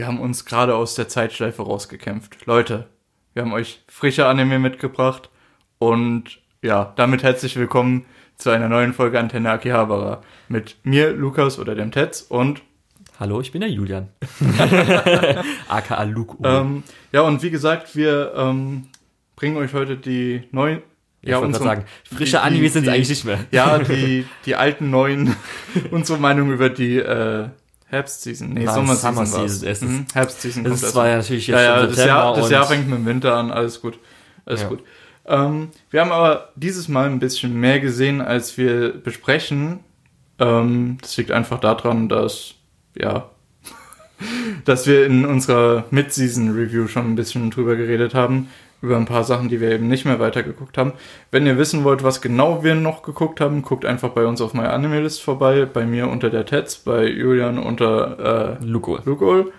wir haben uns gerade aus der Zeitschleife rausgekämpft. Leute, wir haben euch frische Anime mitgebracht und ja, damit herzlich willkommen zu einer neuen Folge Antenne Akihabara. Mit mir, Lukas oder dem Tetz und Hallo, ich bin der Julian. AKA Luke. ähm, ja, und wie gesagt, wir ähm, bringen euch heute die neuen. Ja, ich gerade sagen, frische Animes sind eigentlich nicht mehr. Ja, die, die alten neuen, unsere Meinung über die äh, Herbstseason, nee, Nein, Sommerseason Summer. Season, es ist- Mhm, Herbstseason Das ist zwar ja natürlich jetzt ja, ja, schon das Jahr, das Jahr fängt mit dem Winter an, alles gut. Alles Ja. gut. Ähm, wir haben aber dieses Mal ein bisschen mehr gesehen, als wir besprechen. Ähm, das liegt einfach daran, dass, ja, dass wir in unserer Mid-Season-Review schon ein bisschen drüber geredet haben, über ein paar Sachen, die wir eben nicht mehr weitergeguckt haben. Wenn ihr wissen wollt, was genau wir noch geguckt haben, guckt einfach bei uns auf My Anime List vorbei, bei mir unter der Tetz, bei Julian unter äh, Luko. Lugol.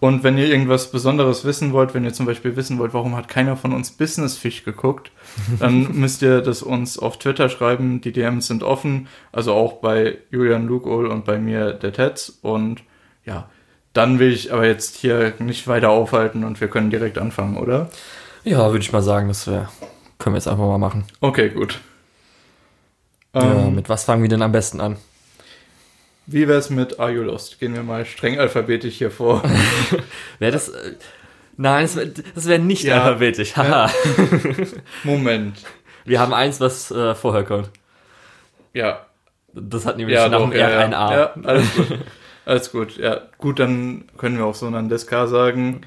Und wenn ihr irgendwas Besonderes wissen wollt, wenn ihr zum Beispiel wissen wollt, warum hat keiner von uns Business Fish geguckt, dann müsst ihr das uns auf Twitter schreiben. Die DMs sind offen, also auch bei Julian Lugol und bei mir der Tetz. Und ja, dann will ich aber jetzt hier nicht weiter aufhalten und wir können direkt anfangen, oder? Ja, würde ich mal sagen, das wär, können wir jetzt einfach mal machen. Okay, gut. ja, Ähm, mit was fangen wir denn am besten an? wie wär's mit Are You Lost? Gehen wir mal streng alphabetisch hier vor. Wäre das. Äh, nein, das wäre wär nicht Ja. alphabetisch. Haha. Moment. Wir haben eins, was äh, vorher kommt. Ja, Das hat nämlich Ja, nach dem R ein A. Ja, alles gut. alles gut. Ja, gut, dann können wir auch so einen Deska sagen.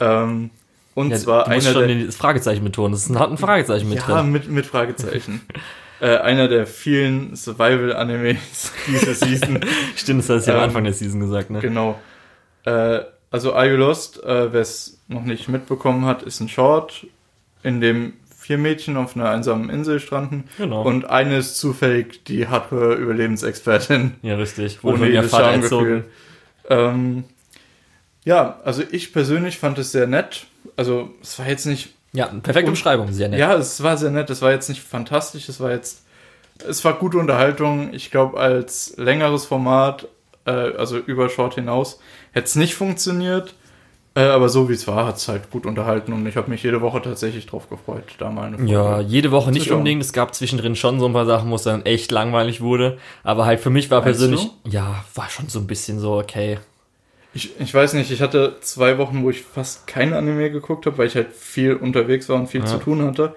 Ähm, und Ja, zwar du musst einer schon das Fragezeichen betonen. Das ist ein, hat ein Fragezeichen mit ja, drin. mit, mit Fragezeichen. äh, einer der vielen Survival-Animes dieser Season. Stimmt, das hast du ja am Ähm, Anfang der Season gesagt, ne? genau. Äh, also Are You Lost, äh, wer es noch nicht mitbekommen hat, ist ein Short, in dem vier Mädchen auf einer einsamen Insel stranden. Genau. Und eine ist zufällig die Hardcore-Überlebensexpertin. ja, richtig. Wurde ohne ihr Vater erzogen. Ähm, ja, also ich persönlich fand es sehr nett. Also es war jetzt nicht, Ja, perfekte Beschreibung, sehr nett. ja, es war sehr nett. Es war jetzt nicht fantastisch. Es war jetzt, es war gute Unterhaltung. Ich glaube, als längeres Format, äh, also über Short hinaus, hätte es nicht funktioniert. Äh, aber so wie es war, hat es halt gut unterhalten und ich habe mich jede Woche tatsächlich drauf gefreut, da mal eine Folge. Ja, jede Woche nicht unbedingt. Es gab zwischendrin schon so ein paar Sachen, wo es dann echt langweilig wurde. Aber halt für mich war Meinst persönlich, ja, war schon so ein bisschen so, okay. Ich, ich weiß nicht, ich hatte zwei Wochen, wo ich fast kein Anime geguckt habe, weil ich halt viel unterwegs war und viel Ja. zu tun hatte.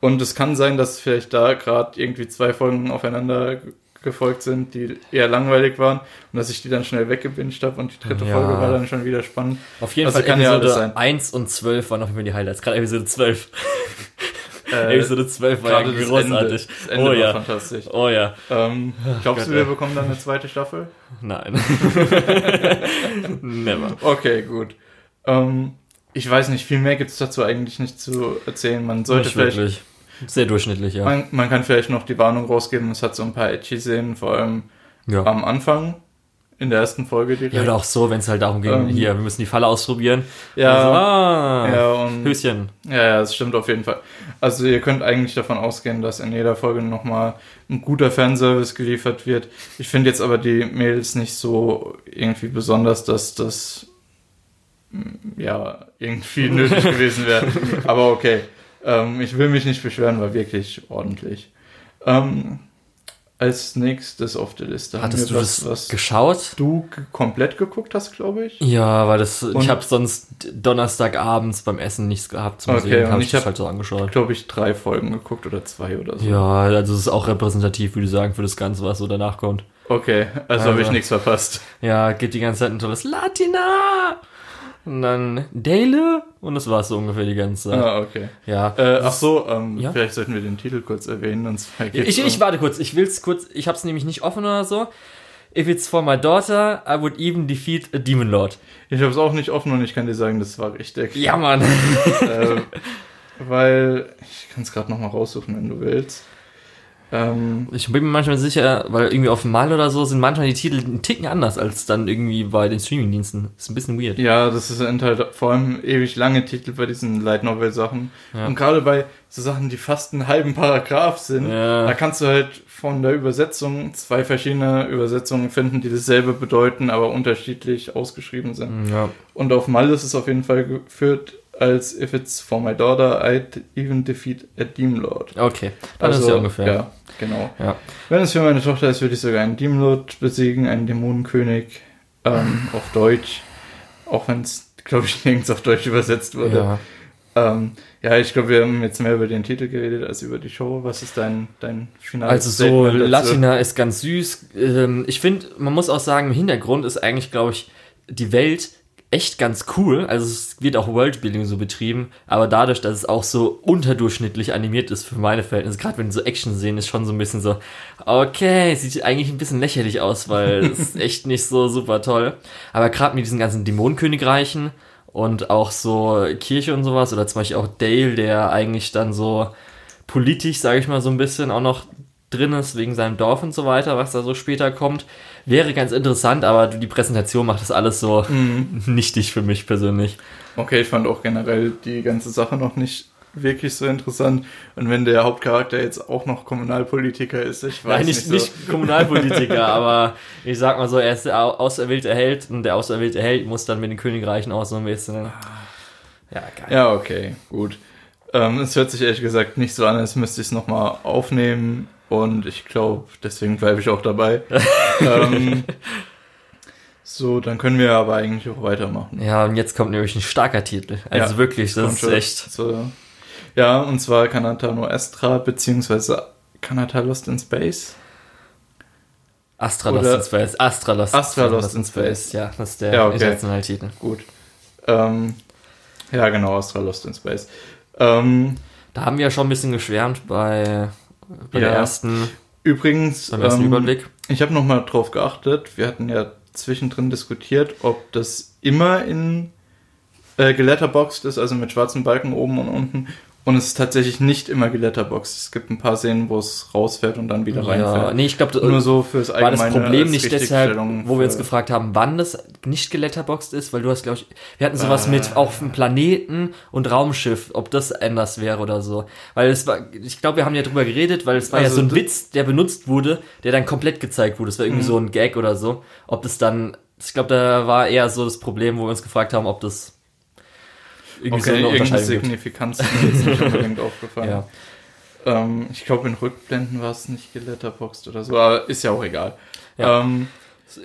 Und es kann sein, dass vielleicht da gerade irgendwie zwei Folgen aufeinander ge- gefolgt sind, die eher langweilig waren und dass ich die dann schnell weggebinged habe und die dritte Ja. Folge war dann schon wieder spannend. Auf jeden Also Fall kann ja alles Episode sein. 1 und 12 waren auf jeden Fall die Highlights. Gerade Episode 12. Äh, Episode 12 war ja das großartig. Ende, das Ende oh ja. fantastisch. Oh ja. Ähm, glaubst Gott, du, wir ja. bekommen dann eine zweite Staffel? Nein. Never. Okay, gut. Ähm, ich weiß nicht, viel mehr gibt es dazu eigentlich nicht zu erzählen. Man sollte Nicht vielleicht wirklich. Sehr durchschnittlich, ja. Man, man kann vielleicht noch die Warnung rausgeben, es hat so ein paar Edgy-Szenen, vor allem ja. am Anfang, in der ersten Folge direkt. Ja, oder auch so, wenn es halt darum ging, Ähm, hier, wir müssen die Falle ausprobieren. Ja, Also, ah, ja, und, Höschen. ja, ja, das stimmt auf jeden Fall. Also ihr könnt eigentlich davon ausgehen, dass in jeder Folge nochmal ein guter Fanservice geliefert wird. Ich finde jetzt aber die Mails nicht so irgendwie besonders, dass das mm, ja irgendwie nötig gewesen wäre. Aber okay. Ähm, ich will mich nicht beschweren, war wirklich ordentlich. Ähm, als nächstes auf der Liste Hattest du das was, geschaut? du komplett geguckt hast, glaube ich. Ja, weil das, Und- ich habe sonst Donnerstagabends beim Essen nichts gehabt, zum Okay, Sehen, habe ich das hab- halt so angeschaut. Glaube ich, drei Folgen geguckt oder zwei oder so. Ja, also es ist auch repräsentativ, würde ich sagen, für das Ganze, was so danach kommt. Okay, also habe ich Also. nichts verpasst. Ja, geht die ganze Zeit ein tolles Latina! Und dann Dale und das war's so ungefähr die ganze Zeit. Ah, okay. Ja. Äh, ach so, ähm, Ja? vielleicht sollten wir den Titel kurz erwähnen. Und zwar Ich, ich um- warte kurz, ich will's kurz, ich hab's nämlich nicht offen oder so. If it's for my daughter, I would even defeat a demon lord. ich habe es auch nicht offen und ich kann dir sagen, das war richtig. Ja, Mann. äh, weil, ich kann es gerade nochmal raussuchen, wenn du willst. Ähm, Ich bin mir manchmal sicher, weil irgendwie auf Mal oder so sind manchmal die Titel einen Ticken anders als dann irgendwie bei den Streamingdiensten. Ist ein bisschen weird. ja, das sind halt vor allem ewig lange Titel bei diesen Light Novel Sachen. Ja. Und gerade bei so Sachen, die fast einen halben Paragraph sind, Ja. da kannst du halt von der Übersetzung zwei verschiedene Übersetzungen finden, die dasselbe bedeuten, aber unterschiedlich ausgeschrieben sind. Ja. Und auf Mal ist es auf jeden Fall geführt als If it's for my daughter, I'd even defeat a Demon Lord. Okay, dann ist es ja ungefähr. Ja, genau. Ja. Wenn es für meine Tochter ist, würde ich sogar einen Demon Lord besiegen, einen Dämonenkönig ähm, auf Deutsch. Auch wenn es, glaube ich, nirgends auf Deutsch übersetzt wurde. Ja. Ähm, ja, ich glaube, wir haben jetzt mehr über den Titel geredet als über die Show. Was ist dein, dein finales Also so? Latina ist ganz süß. Ähm, ich finde, man muss auch sagen, im Hintergrund ist eigentlich, glaube ich, die Welt echt ganz cool. Also es wird auch Worldbuilding so betrieben, aber dadurch, dass es auch so unterdurchschnittlich animiert ist für meine Verhältnisse, gerade wenn so Action sehen, ist schon so ein bisschen so, okay, sieht eigentlich ein bisschen lächerlich aus, weil es ist echt nicht so super toll. Aber gerade mit diesen ganzen Dämonenkönigreichen und auch so Kirche und sowas, oder zum Beispiel auch Dale, der eigentlich dann so politisch, sage ich mal, so ein bisschen auch noch drin ist, wegen seinem Dorf und so weiter, was da so später kommt. Wäre ganz interessant, aber die Präsentation macht das alles so nichtig für mich persönlich. Okay, ich fand auch generell die ganze Sache noch nicht wirklich so interessant. Und wenn der Hauptcharakter jetzt auch noch Kommunalpolitiker ist, ich weiß Nein, nicht, so. nicht Kommunalpolitiker, aber ich sag mal so, er ist der au- auserwählte Held und der auserwählte Held muss dann mit den Königreichen auch so ein bisschen. Ja, geil. Ja, okay, gut. Ähm, es hört sich ehrlich gesagt nicht so an, als müsste ich es nochmal aufnehmen. Und ich glaube, deswegen bleibe ich auch dabei. ähm, so, dann können wir aber eigentlich auch weitermachen. Ja, und jetzt kommt nämlich ein starker Titel. Also Ja, wirklich, das ist schon echt. So, ja, und zwar Kanata no Estra, beziehungsweise Kanata Lost in Space. Astra Oder- Lost in Space. Astra Lost, Astra Lost in Space. Ja, das ist der Ja, okay. internationale Titel. Gut. Ähm, ja, genau, Astra Lost in Space. Ähm, Da haben wir ja schon ein bisschen geschwärmt bei, bei der Ja. ersten, übrigens, beim ersten ähm, Überblick. Ich habe nochmal drauf geachtet. Wir hatten ja zwischendrin diskutiert, ob das immer in äh, geletterboxed ist, also mit schwarzen Balken oben und unten. Und es ist tatsächlich nicht immer geletterboxed. Es gibt ein paar Szenen, wo es rausfährt und dann wieder Ja, reinfährt. nee, ich glaube, Nur so fürs war das Allgemeine Problem nicht deshalb, wo wir uns gefragt haben, wann das nicht geletterboxed ist, weil du hast, glaube ich, wir hatten sowas Ah. mit auf dem Planeten und Raumschiff, ob das anders wäre oder so. Weil es war, ich glaube, wir haben ja drüber geredet, weil es war ja Also so ein Witz, der benutzt wurde, der dann komplett gezeigt wurde. Es war irgendwie Mhm. so ein Gag oder so. Ob das dann, ich glaube, da war eher so das Problem, wo wir uns gefragt haben, ob das irgendwie so Okay, eine irgendeine. Signifikanz ist mir jetzt nicht unbedingt aufgefallen. Ja. Ähm, ich glaube, in Rückblenden war es nicht geletterboxed oder so, aber ist ja auch egal. Ja. Ähm,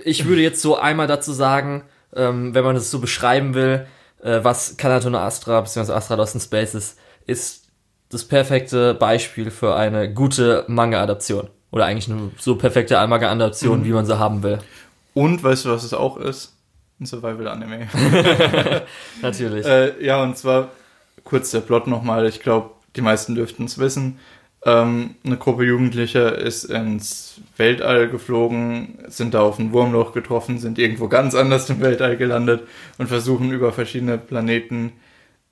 Ich würde jetzt so einmal dazu sagen, ähm, wenn man es so beschreiben will, äh, was Kanatona Astra bzw. Astra Lost in Space ist, ist das perfekte Beispiel für eine gute Manga-Adaption. Oder eigentlich eine so perfekte Manga-Adaption, Mhm. wie man sie haben will. und weißt du, was es auch ist? Ein Survival-Anime. Natürlich. Äh, ja, und zwar kurz der Plot nochmal. Ich glaube, die meisten dürften es wissen. Ähm, eine Gruppe Jugendlicher ist ins Weltall geflogen, sind da auf ein Wurmloch getroffen, sind irgendwo ganz anders im Weltall gelandet und versuchen über verschiedene Planeten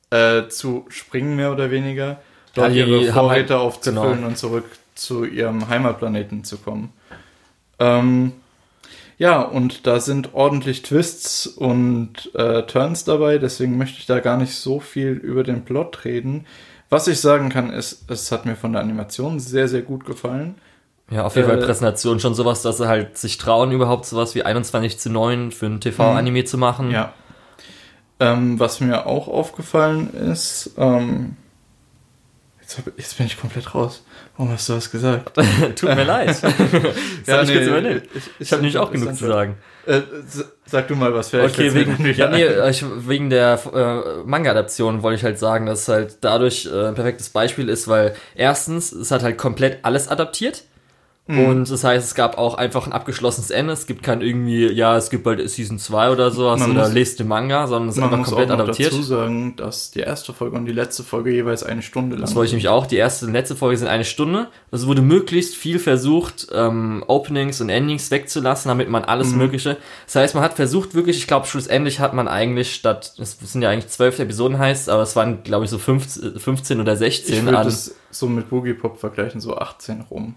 äh, zu springen, mehr oder weniger. Dort Ja, ihre Vorräte halt- aufzufüllen genau. und zurück zu ihrem Heimatplaneten zu kommen. Ähm, ja, und da sind ordentlich Twists und äh, Turns dabei, deswegen möchte ich da gar nicht so viel über den Plot reden. Was ich sagen kann, ist, es hat mir von der Animation sehr, sehr gut gefallen. ja, auf jeden Fall äh, Präsentation schon sowas, dass sie halt sich trauen, überhaupt sowas wie 21 zu 9 für ein TV-Anime zu machen. Mhm. Ja. Ähm, was mir auch aufgefallen ist, ähm, jetzt, hab, jetzt bin ich komplett raus. Warum hast du was gesagt? Tut mir leid. Das hab ich kurz überlegt. Ich habe nämlich auch genug zu sagen. Äh, sag du mal was, vielleicht Okay, wegen, ja, nee, ich, wegen der äh, Manga-Adaption wollte ich halt sagen, dass es halt dadurch äh, ein perfektes Beispiel ist, weil erstens, es hat halt komplett alles adaptiert. Mhm. Und das heißt, es gab auch einfach ein abgeschlossenes Ende. Es gibt kein irgendwie, ja, es gibt bald Season 2 oder sowas Man oder muss- lest den Manga, sondern es ist einfach muss komplett adaptiert. dazu sagen, dass die erste Folge und die letzte Folge jeweils eine Stunde lang Das wollte ich nämlich auch. Die erste und letzte Folge sind eine Stunde. Es wurde möglichst viel versucht, ähm, Openings und Endings wegzulassen, damit man alles Mhm. Mögliche. Das heißt, man hat versucht wirklich, ich glaube, schlussendlich hat man eigentlich statt, es sind ja eigentlich zwölf Episoden heißt, aber es waren, glaube ich, so 15, 15 oder Ich 16 würde an. das so mit Boogie Pop vergleichen, so 18 rum.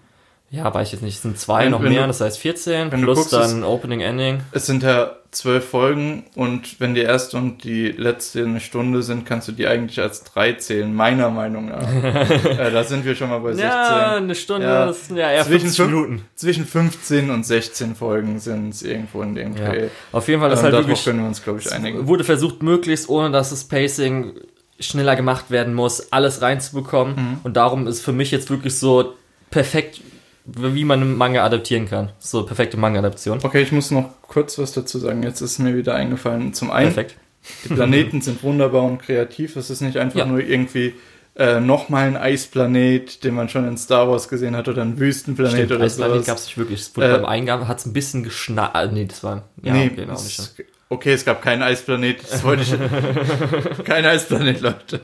Ja, weiß ich jetzt nicht. Es sind zwei Wenn- noch wenn mehr, du- das heißt 14, wenn du plus guckst, dann Opening, Ending. Es sind ja zwölf Folgen und wenn die erste und die letzte eine Stunde sind, kannst du die eigentlich als drei zählen, meiner Meinung nach. äh, da sind wir schon mal bei 16. Ja, eine Stunde, Ja. das sind ja eher Zwischen 50 fünf- Minuten. Zwischen 15 und 16 Folgen sind es irgendwo in dem Ja. Dreh. Auf jeden Fall, das Ähm, halt wirklich können wir uns, glaube ich, einigen. wurde versucht, möglichst ohne dass das Pacing schneller gemacht werden muss, alles reinzubekommen. Mhm. Und darum ist für mich jetzt wirklich so perfekt, wie man einen Manga adaptieren kann. So perfekte Manga-Adaption. Okay, ich muss noch kurz was dazu sagen. Jetzt ist mir wieder eingefallen. Zum einen, Perfekt. die Planeten sind wunderbar und kreativ. Es ist nicht einfach Ja. nur irgendwie äh, nochmal ein Eisplanet, den man schon in Star Wars gesehen hat, oder ein Wüstenplanet Stimmt, oder Eisplanet sowas. gab es nicht wirklich. Es wurde Äh, beim Eingaben hat es ein bisschen geschnallt. Ah, nee, das war. Ja, nee, genau es- nicht. okay, es gab keinen Eisplanet. Das wollte ich. kein Eisplanet, Leute.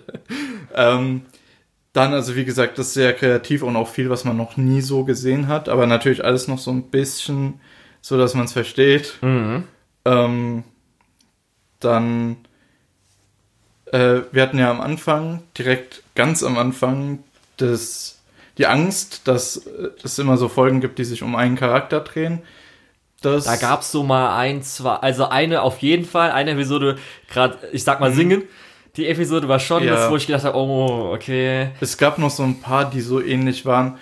Ähm, dann, also wie gesagt, das ist sehr kreativ und auch viel, was man noch nie so gesehen hat, aber natürlich alles noch so ein bisschen, so dass man es versteht. Mhm. Ähm, dann, äh, wir hatten ja am Anfang, direkt ganz am Anfang, das, die Angst, dass äh, es immer so Folgen gibt, die sich um einen Charakter drehen. Das, Da gab es so mal ein, zwei, also eine auf jeden Fall, eine Episode, gerade, ich sag mal singen. Die Episode war schon. Ja. das, wo ich gedacht habe, oh, okay. Es gab noch so ein paar, die so ähnlich waren,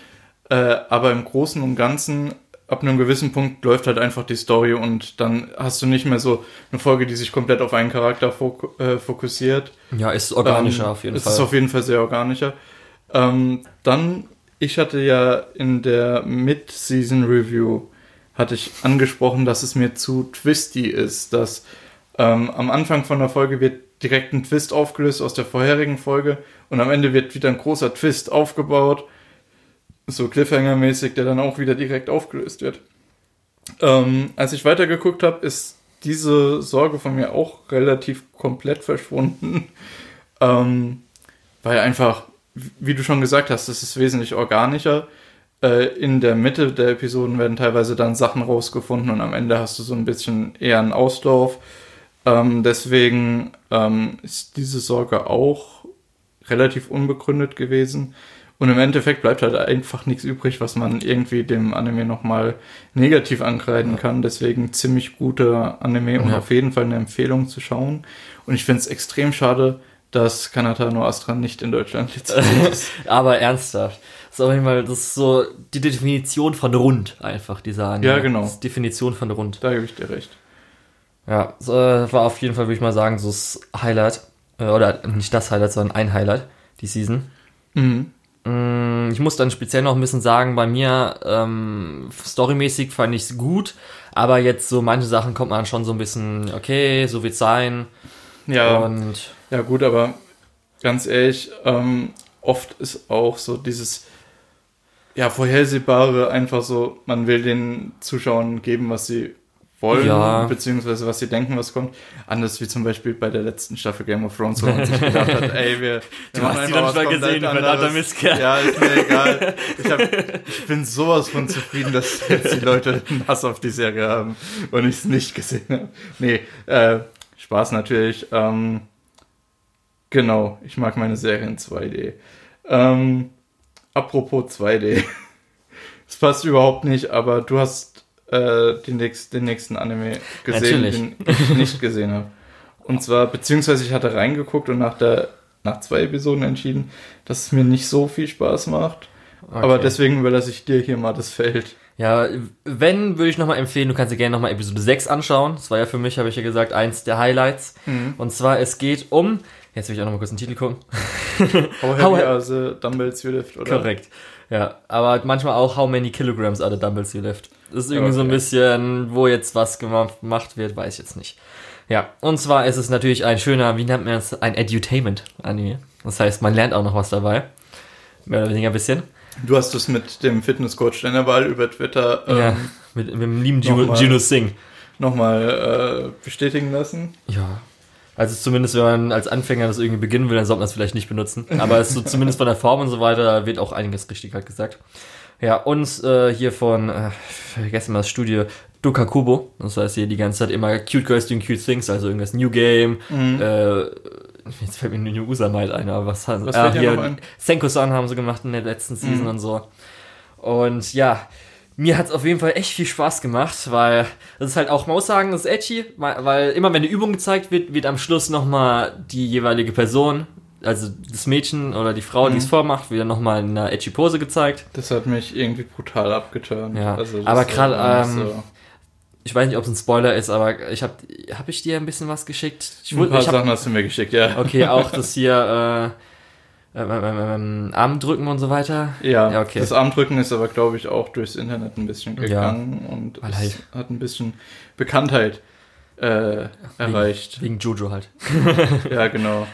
äh, aber im Großen und Ganzen, ab einem gewissen Punkt läuft halt einfach die Story und dann hast du nicht mehr so eine Folge, die sich komplett auf einen Charakter fok äh, fokussiert. Ja, ist organischer Ähm, auf jeden es Fall. ist auf jeden Fall sehr organischer. Ähm, dann, ich hatte ja in der Mid-Season Review hatte ich angesprochen, dass es mir zu twisty ist, dass ähm, am Anfang von der Folge wird direkt ein Twist aufgelöst aus der vorherigen Folge und am Ende wird wieder ein großer Twist aufgebaut, so Cliffhanger-mäßig, der dann auch wieder direkt aufgelöst wird. Ähm, als ich weitergeguckt habe, ist diese Sorge von mir auch relativ komplett verschwunden. Ähm, weil einfach, wie du schon gesagt hast, es ist wesentlich organischer. Äh, in der Mitte der Episoden werden teilweise dann Sachen rausgefunden und am Ende hast du so ein bisschen eher einen Auslauf. Ähm, deswegen ähm, ist diese Sorge auch relativ unbegründet gewesen. Und im Endeffekt bleibt halt einfach nichts übrig, was man irgendwie dem Anime nochmal negativ ankreiden kann. Deswegen ziemlich guter Anime und Ja. auf jeden Fall eine Empfehlung zu schauen. Und ich finde es extrem schade, dass Kanata no Astra nicht in Deutschland lizenziert ist. Aber ernsthaft. Das ist Fall, das ist so die Definition von rund, einfach, die sagen. Ja, genau. Das ist die Definition von rund. Da gebe ich dir recht. Ja, so, äh, war auf jeden Fall, würde ich mal sagen, so das Highlight. Äh, oder nicht das Highlight, sondern ein Highlight, die Season. Mhm. Mm, Ich muss dann speziell noch ein bisschen sagen, bei mir, ähm, storymäßig fand ich es gut, aber jetzt so manche Sachen kommt man schon so ein bisschen, okay, so wird's sein. Ja, Und ja gut, aber ganz ehrlich, ähm, oft ist auch so dieses ja vorhersehbare einfach so, man will den Zuschauern geben, was sie wollen, Ja. beziehungsweise was sie denken, was kommt. Anders wie zum Beispiel bei der letzten Staffel Game of Thrones, wo man sich gedacht hat, ey, wir, machen hast die dann was schon gesehen, du verdammter. Mistkerl. Ja, ist mir egal. Ich, hab, ich bin sowas von zufrieden, dass jetzt die Leute einen Hass auf die Serie haben und ich es nicht gesehen habe. Nee, äh, Spaß natürlich. Ähm, genau, ich mag meine Serien 2D. Ähm, apropos 2D. Es passt überhaupt nicht, aber du hast äh, den, nächst, den nächsten Anime gesehen, Natürlich. den ich nicht gesehen habe. Und zwar, beziehungsweise ich hatte reingeguckt und nach der nach zwei Episoden entschieden, dass es mir nicht so viel Spaß macht. Aber Okay. deswegen überlasse ich dir hier mal das Feld. Ja, wenn, würde ich nochmal empfehlen, du kannst dir gerne nochmal Episode 6 anschauen. Das war ja für mich, habe ich ja gesagt, eins der Highlights. Und zwar, es geht um, jetzt will ich auch nochmal kurz den Titel gucken. How How- heavy are the dumbbells you lift, oder? Korrekt. Ja, aber manchmal auch, how many kilograms are the dumbbells you lift? Das ist irgendwie so ein Okay. bisschen, wo jetzt was gemacht wird, weiß ich jetzt nicht. Ja, und zwar ist es natürlich ein schöner, wie nennt man das, ein Edutainment-Anime. Das heißt, man lernt auch noch was dabei. Mehr oder weniger ein bisschen. Du hast es mit dem Fitnesscoach deiner Wahl über Twitter ähm, ja, mit, mit dem lieben Juno, Singh. nochmal äh, bestätigen lassen. Ja. Also zumindest, wenn man als Anfänger das irgendwie beginnen will, dann sollte man es vielleicht nicht benutzen. Aber es ist so zumindest von der Form und so weiter wird auch einiges richtig halt gesagt. Ja, und äh, hier von, äh, ich vergesse mal das Studio, Dukakubo. Das heißt hier die ganze Zeit immer Cute Girls doing Cute Things, also irgendwas New Game. Äh, jetzt fällt mir nur New Usamite ein, aber was haben Was ah, fällt dir hier? Senko-san haben sie gemacht in der letzten Season Mhm. und so. Und ja, mir hat es auf jeden Fall echt viel Spaß gemacht, weil das ist halt auch, man muss sagen, das ist edgy, weil, weil immer wenn eine Übung gezeigt wird, wird am Schluss nochmal die jeweilige Person, also das Mädchen oder die Frau, die es vormacht, wieder nochmal in einer edgy Pose gezeigt. Das hat mich irgendwie brutal abgeturnt. Ja, Also aber gerade, ähm, Ich weiß nicht, ob es ein Spoiler ist, aber ich habe hab ich dir ein bisschen was geschickt? Ich, ein paar ich hab, Sachen hast du mir geschickt, ja. Okay, auch das hier äh, ähm, ähm, ähm, Arm drücken und so weiter. Ja, Ja, okay. das Armdrücken ist aber, glaube ich, auch durchs Internet ein bisschen gegangen und Weil es halt- hat ein bisschen Bekanntheit äh, erreicht. Wegen Jojo halt. Ja, genau.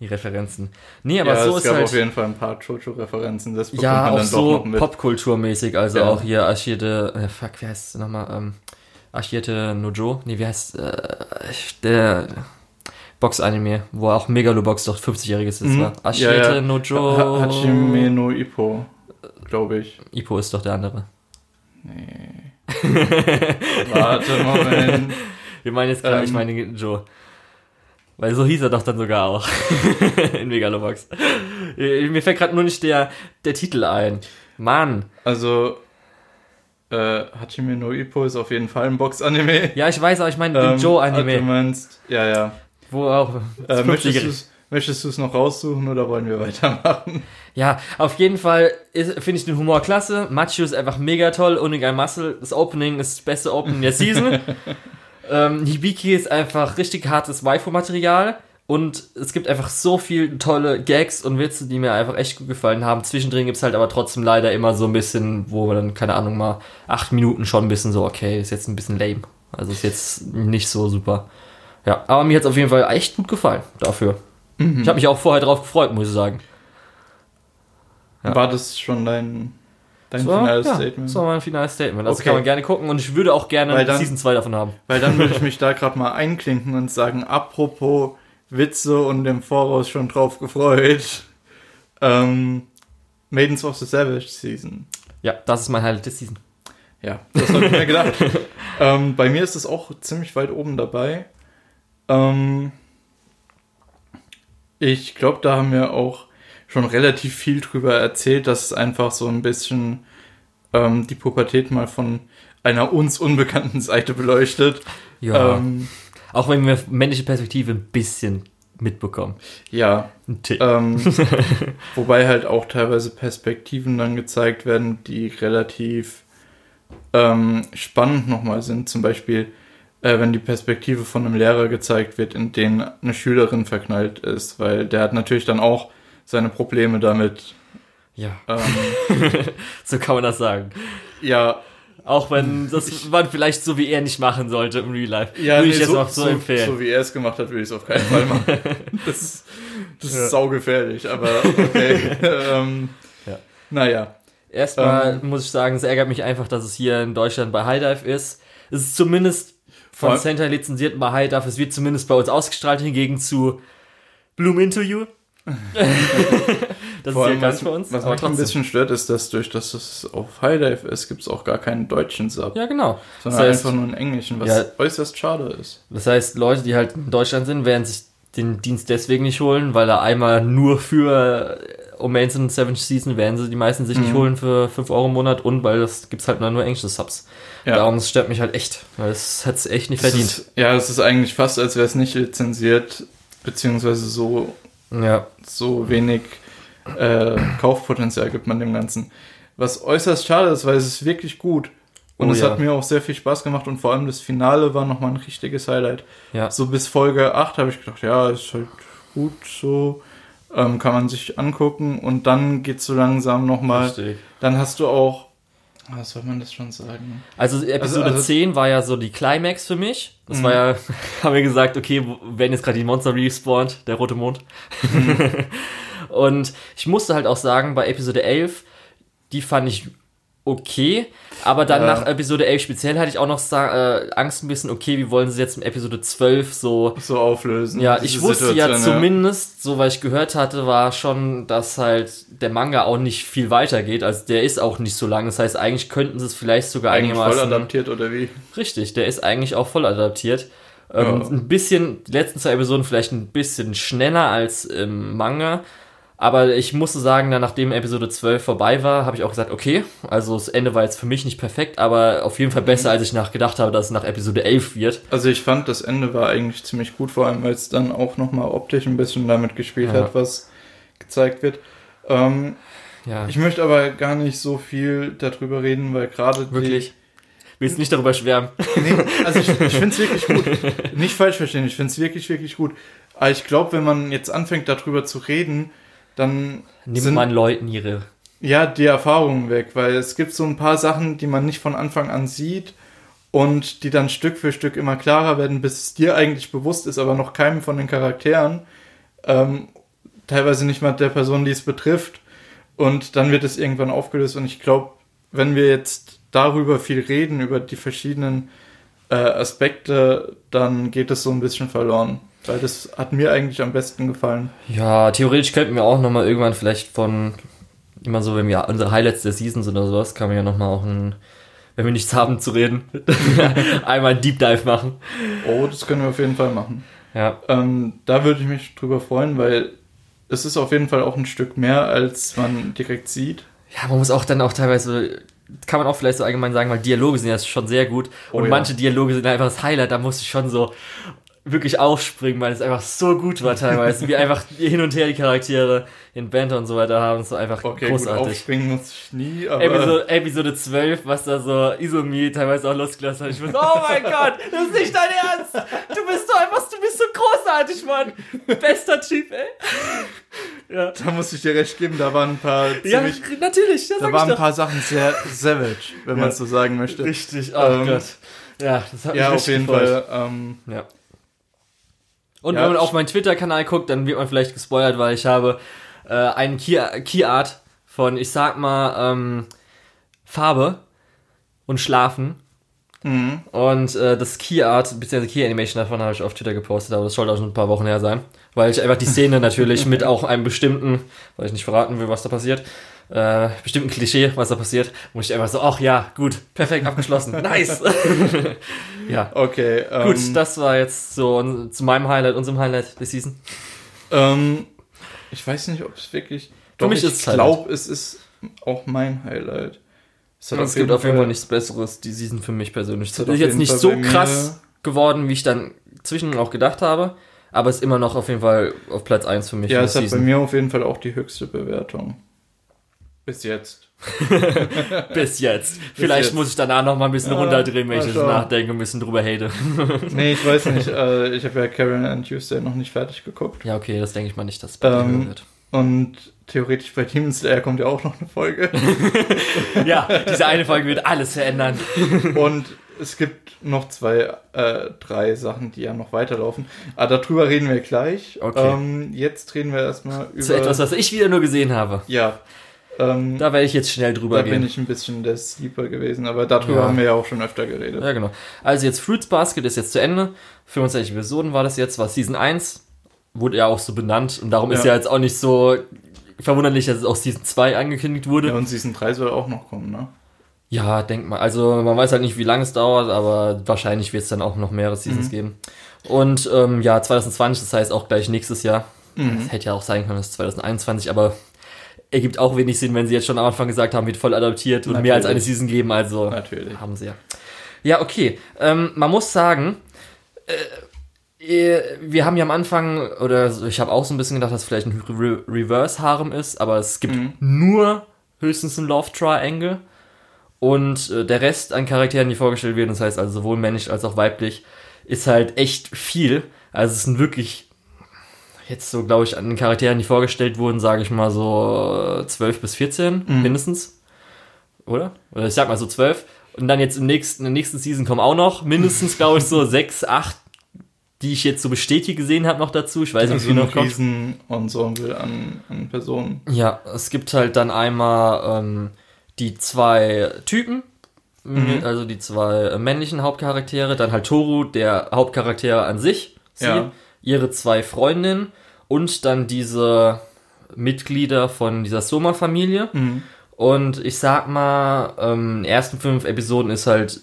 Die Referenzen. Nee, aber ja, so es ist gab halt. auf jeden Fall ein paar Jojo-Referenzen. Das bekommt Ja, man auch dann so doch noch mit. Popkulturmäßig, also Ja. auch hier Archie de, äh, fuck, wie heißt es nochmal, ähm, Archie de Nojo, nee, wie heißt, äh, der Box-Anime, wo auch Megalobox doch 50-jähriges ist, Mhm. war. Archie Ja, ja. de Nojo, Ha Hachime no Ippo, glaube ich. Ippo ist doch der andere. Nee. Warte, Moment. Wir meinen jetzt gerade, Ähm. ich meine Joe. Weil so hieß er doch dann sogar auch. In Megalobox. Äh, Mir fällt gerade nur nicht der, der Titel ein. Mann. Also, äh, Hachime no Ippo ist auf jeden Fall ein Box-Anime. Ja, ich weiß, aber ich meine Ähm, den Joe ah, Du Anime, meinst, ja, ja. wo auch Äh, 50 möchtest du es noch raussuchen oder wollen wir weitermachen? Ja, auf jeden Fall finde ich den Humor klasse. Machu ist einfach mega toll. Unigai Muscle, das Opening ist das beste Opening der Season. ähm, Hibiki ist einfach richtig hartes Waifu-Material. Und es gibt einfach so viel tolle Gags und Witze, die mir einfach echt gut gefallen haben. Zwischendrin gibt's halt aber trotzdem leider immer so ein bisschen, wo man dann, keine Ahnung, mal acht Minuten schon ein bisschen so, okay, ist jetzt ein bisschen lame. Also ist jetzt nicht so super. Ja, aber mir hat's auf jeden Fall echt gut gefallen dafür. Ich habe mich auch vorher drauf gefreut, muss ich sagen. Ja. War das schon dein, dein Das war, finales ja, Statement? Das war mein finales Statement. Das Okay. kann man gerne gucken und ich würde auch gerne dann- Season 2 davon haben. Weil dann würde ich mich da gerade mal einklinken und sagen, apropos Witze und im Voraus schon drauf gefreut. Ähm, Maidens of the Savage Season. Ja, das ist mein Highlight der Season. Ja, das habe ich mir gedacht. ähm, bei mir ist es auch ziemlich weit oben dabei. Ähm, ich glaube, da haben wir auch schon relativ viel drüber erzählt, dass es einfach so ein bisschen ähm, die Pubertät mal von einer uns unbekannten Seite beleuchtet. Ja. Ähm, auch wenn wir männliche Perspektive ein bisschen mitbekommen. ja, Ein Tick. ähm, wobei halt auch teilweise Perspektiven dann gezeigt werden, die relativ ähm, spannend nochmal sind. Zum Beispiel, äh, wenn die Perspektive von einem Lehrer gezeigt wird, in den eine Schülerin verknallt ist, weil der hat natürlich dann auch seine Probleme damit. ja, Ähm, so kann man das sagen. ja, Auch wenn das man vielleicht so wie er nicht machen sollte im Real Life. ja würde nee, ich jetzt so, auch so, so, empfehlen. so wie er es gemacht hat, würde ich es auf keinen Fall machen. Das ist, das Ja. ist saugefährlich, aber okay. ähm, Ja. Naja. Erstmal Ähm. muss ich sagen, es ärgert mich einfach, dass es hier in Deutschland bei High Dive ist. Es ist zumindest von Center lizenziert bei High Dive. Es wird zumindest bei uns ausgestrahlt, hingegen zu Bloom Into You. das Vor ist ja ganz für uns. was mich ein bisschen stört, ist, dass durch dass es auf High Dive ist, gibt es auch gar keinen deutschen Sub, Ja, genau. sondern das heißt- einfach nur einen englischen, was Ja. äußerst schade ist. Das heißt, Leute, die halt in Deutschland sind, werden sich den Dienst deswegen nicht holen, weil er einmal nur für Omains und Seventh Season werden sie die meisten sich nicht Mhm. holen für 5 Euro im Monat und weil das gibt's halt nur, nur englische Subs. Ja. Darum das stört mich halt echt, weil es hat's echt nicht Das verdient. Ist, ja, es ist eigentlich fast, als wäre es nicht lizenziert, beziehungsweise so, ja. so wenig äh, Kaufpotenzial gibt man dem Ganzen. Was äußerst schade ist, weil es ist wirklich gut. Und Oh es ja. hat mir auch sehr viel Spaß gemacht und vor allem das Finale war nochmal ein richtiges Highlight. Ja. So bis Folge 8 habe ich gedacht, ja, ist halt gut so, ähm, kann man sich angucken und dann geht so langsam nochmal, Richtig. dann hast du auch, was soll man das schon sagen? Also Episode also- 10 war ja so die Climax für mich. Das Mhm. war ja, haben wir gesagt, okay, werden jetzt gerade die Monster respawnt, der rote Mond. Und ich musste halt auch sagen, bei Episode 11, die fand ich okay, aber dann Ja. nach Episode 11 speziell hatte ich auch noch äh, Angst ein bisschen, okay, wie wollen sie jetzt in Episode 12 so So auflösen. ja, ich wusste ja Situation, zumindest, so was ich gehört hatte, war schon, dass halt der Manga auch nicht viel weitergeht. Also der ist auch nicht so lang. Das heißt, eigentlich könnten sie es vielleicht sogar Eigentlich voll einigermaßen. adaptiert oder wie? Richtig, der ist eigentlich auch voll adaptiert. Ähm, Ja. Ein bisschen, die letzten zwei Episoden vielleicht ein bisschen schneller als im Manga. Aber ich musste sagen, dann, nachdem Episode 12 vorbei war, habe ich auch gesagt, okay, also das Ende war jetzt für mich nicht perfekt, aber auf jeden Fall besser, als ich nachgedacht habe, dass es nach Episode 11 wird. Also ich fand, das Ende war eigentlich ziemlich gut, vor allem weil es dann auch nochmal optisch ein bisschen damit gespielt Ja. hat, was gezeigt wird. Ähm, Ja, ich möchte aber gar nicht so viel darüber reden, weil gerade wirklich. Willst nicht darüber schwärmen? Nee, also ich, ich finde es wirklich gut. Nicht falsch verstehen, ich finde es wirklich, wirklich gut. Aber ich glaube, wenn man jetzt anfängt, darüber zu reden, dann Nimmt sind man Leuten ihre. ja die Erfahrungen weg, weil es gibt so ein paar Sachen, die man nicht von Anfang an sieht und die dann Stück für Stück immer klarer werden, bis es dir eigentlich bewusst ist, aber noch keinem von den Charakteren, ähm, teilweise nicht mal der Person, die es betrifft. Und dann wird es irgendwann aufgelöst und ich glaube, wenn wir jetzt darüber viel reden, über die verschiedenen äh, Aspekte, dann geht es so ein bisschen verloren. Weil das hat mir eigentlich am besten gefallen. Ja, theoretisch könnten wir auch nochmal irgendwann vielleicht von, immer so, wenn wir unsere Highlights der Seasons oder sowas, kann man ja nochmal auch ein, wenn wir nichts haben zu reden, einmal ein Deep Dive machen. Oh, das können wir auf jeden Fall machen. Ja, Ähm, da würde ich mich drüber freuen, weil es ist auf jeden Fall auch ein Stück mehr, als man direkt sieht. ja, man muss auch dann auch teilweise, kann man auch vielleicht so allgemein sagen, weil Dialoge sind ja schon sehr gut Oh und ja. manche Dialoge sind einfach das Highlight, da musste ich schon so wirklich aufspringen, weil es einfach so gut war teilweise, wie einfach hin und her die Charaktere in Banter und so weiter haben, war einfach Okay, gut, großartig. aufspringen muss ich nie, aber Episode, Episode 12, was da so Isomi teilweise auch losgelassen hat. Ich wusste, oh mein Gott, das ist nicht dein Ernst. Du bist doch einfach, du bist so großartig, Mann. Bester Typ, ey. Ja, da muss ich dir recht geben, da waren ein paar ja ziemlich, natürlich, das da waren ein paar Sachen sehr savage, wenn man es so sagen möchte. Richtig, oh Ähm, Gott. Ja, das hat mich Ja, auf richtig jeden gefreut. Fall. Ähm, Ja. Und Ja, wenn man auf meinen Twitter-Kanal guckt, dann wird man vielleicht gespoilert, weil ich habe äh, einen Key, Key Art von, ich sag mal, ähm, Farbe und Schlafen. mhm. Und äh, das Key Art, beziehungsweise Key Animation davon habe ich auf Twitter gepostet, aber das sollte auch schon ein paar Wochen her sein. Weil ich einfach die Szene natürlich mit auch einem bestimmten, weil ich nicht verraten will, was da passiert, äh, bestimmten Klischee, was da passiert, muss ich einfach so, ach ja, gut, perfekt, abgeschlossen, nice. ja, Okay, ähm, gut, das war jetzt so zu meinem Highlight, unserem Highlight der Season. ähm, ich weiß nicht, ob es wirklich. Doch, mich ich glaube, es ist auch mein Highlight. Es es gibt auf jeden Fall nichts Besseres, die Season für mich persönlich. Es ist jetzt nicht Fall so krass geworden, wie ich dann zwischen auch gedacht habe, aber es ist immer noch auf jeden Fall auf Platz 1 für mich. Ja, es hat bei mir auf jeden Fall auch die höchste Bewertung. Bis jetzt. Bis jetzt. Vielleicht jetzt. muss ich danach noch mal ein bisschen Ja, runterdrehen, wenn ich jetzt schauen. nachdenke und ein bisschen drüber hate. Nee, ich weiß nicht. äh, ich habe ja Karen and Tuesday noch nicht fertig geguckt. ja, okay, das denke ich mal nicht, dass es bei Ähm, wird. Und theoretisch bei Demon Slayer kommt ja auch noch eine Folge. Ja, diese eine Folge wird alles verändern. Und es gibt noch zwei, äh, drei Sachen, die ja noch weiterlaufen. Aber darüber reden wir gleich. Okay. Ähm, jetzt reden wir erstmal über. Zu etwas, was ich wieder nur gesehen habe. Ja. Ähm, da Da werde ich jetzt schnell drüber bin gehen. ich ein bisschen der Sleeper gewesen, aber darüber Ja. haben wir ja auch schon öfter geredet. Ja, genau. Also jetzt Fruits Basket ist jetzt zu Ende. 25 Episoden war das jetzt, war Season 1. Wurde ja auch so benannt und darum ist Ja. ja jetzt auch nicht so verwunderlich, dass es auch Season 2 angekündigt wurde. Ja, und Season 3 soll auch noch kommen, ne? Ja, denk mal. Also man weiß halt nicht, wie lange es dauert, aber wahrscheinlich wird es dann auch noch mehrere Seasons geben. Und ähm, ja, 2020, das heißt auch gleich nächstes Jahr. Das hätte ja auch sein können, das ist 2021, aber ergibt auch wenig Sinn, wenn sie jetzt schon am Anfang gesagt haben, wird voll adaptiert und mehr als eine Natürlich. Season geben, also Natürlich. haben sie ja. Ja, okay. Ähm, man muss sagen, äh, wir haben ja am Anfang, oder ich habe auch so ein bisschen gedacht, dass es vielleicht ein Re Reverse-Harem ist, aber es gibt Mhm. nur höchstens ein Love Triangle. Und äh, der Rest an Charakteren, die vorgestellt werden, das heißt also sowohl männlich als auch weiblich, ist halt echt viel. Also es sind wirklich, jetzt so glaube ich, an den Charakteren, die vorgestellt wurden, sage ich mal so äh, 12 bis 14 Mhm. mindestens. Oder? Oder ich sag mal so 12. Und dann jetzt im nächsten, in der nächsten Season kommen auch noch mindestens, glaube ich, so 6, 8, die ich jetzt so bestätigt gesehen habe noch dazu. Ich weiß nicht, wie noch kommt. Riesen-Ensemble an, an Personen. Ja, es gibt halt dann einmal ähm, die zwei Typen, Mhm. also die zwei äh, männlichen Hauptcharaktere, dann halt Toru, der Hauptcharakter an sich, sie, Ja. Ihre zwei Freundinnen und dann diese Mitglieder von dieser Soma-Familie. Mhm. Und ich sag mal, ähm, in den ersten fünf Episoden ist halt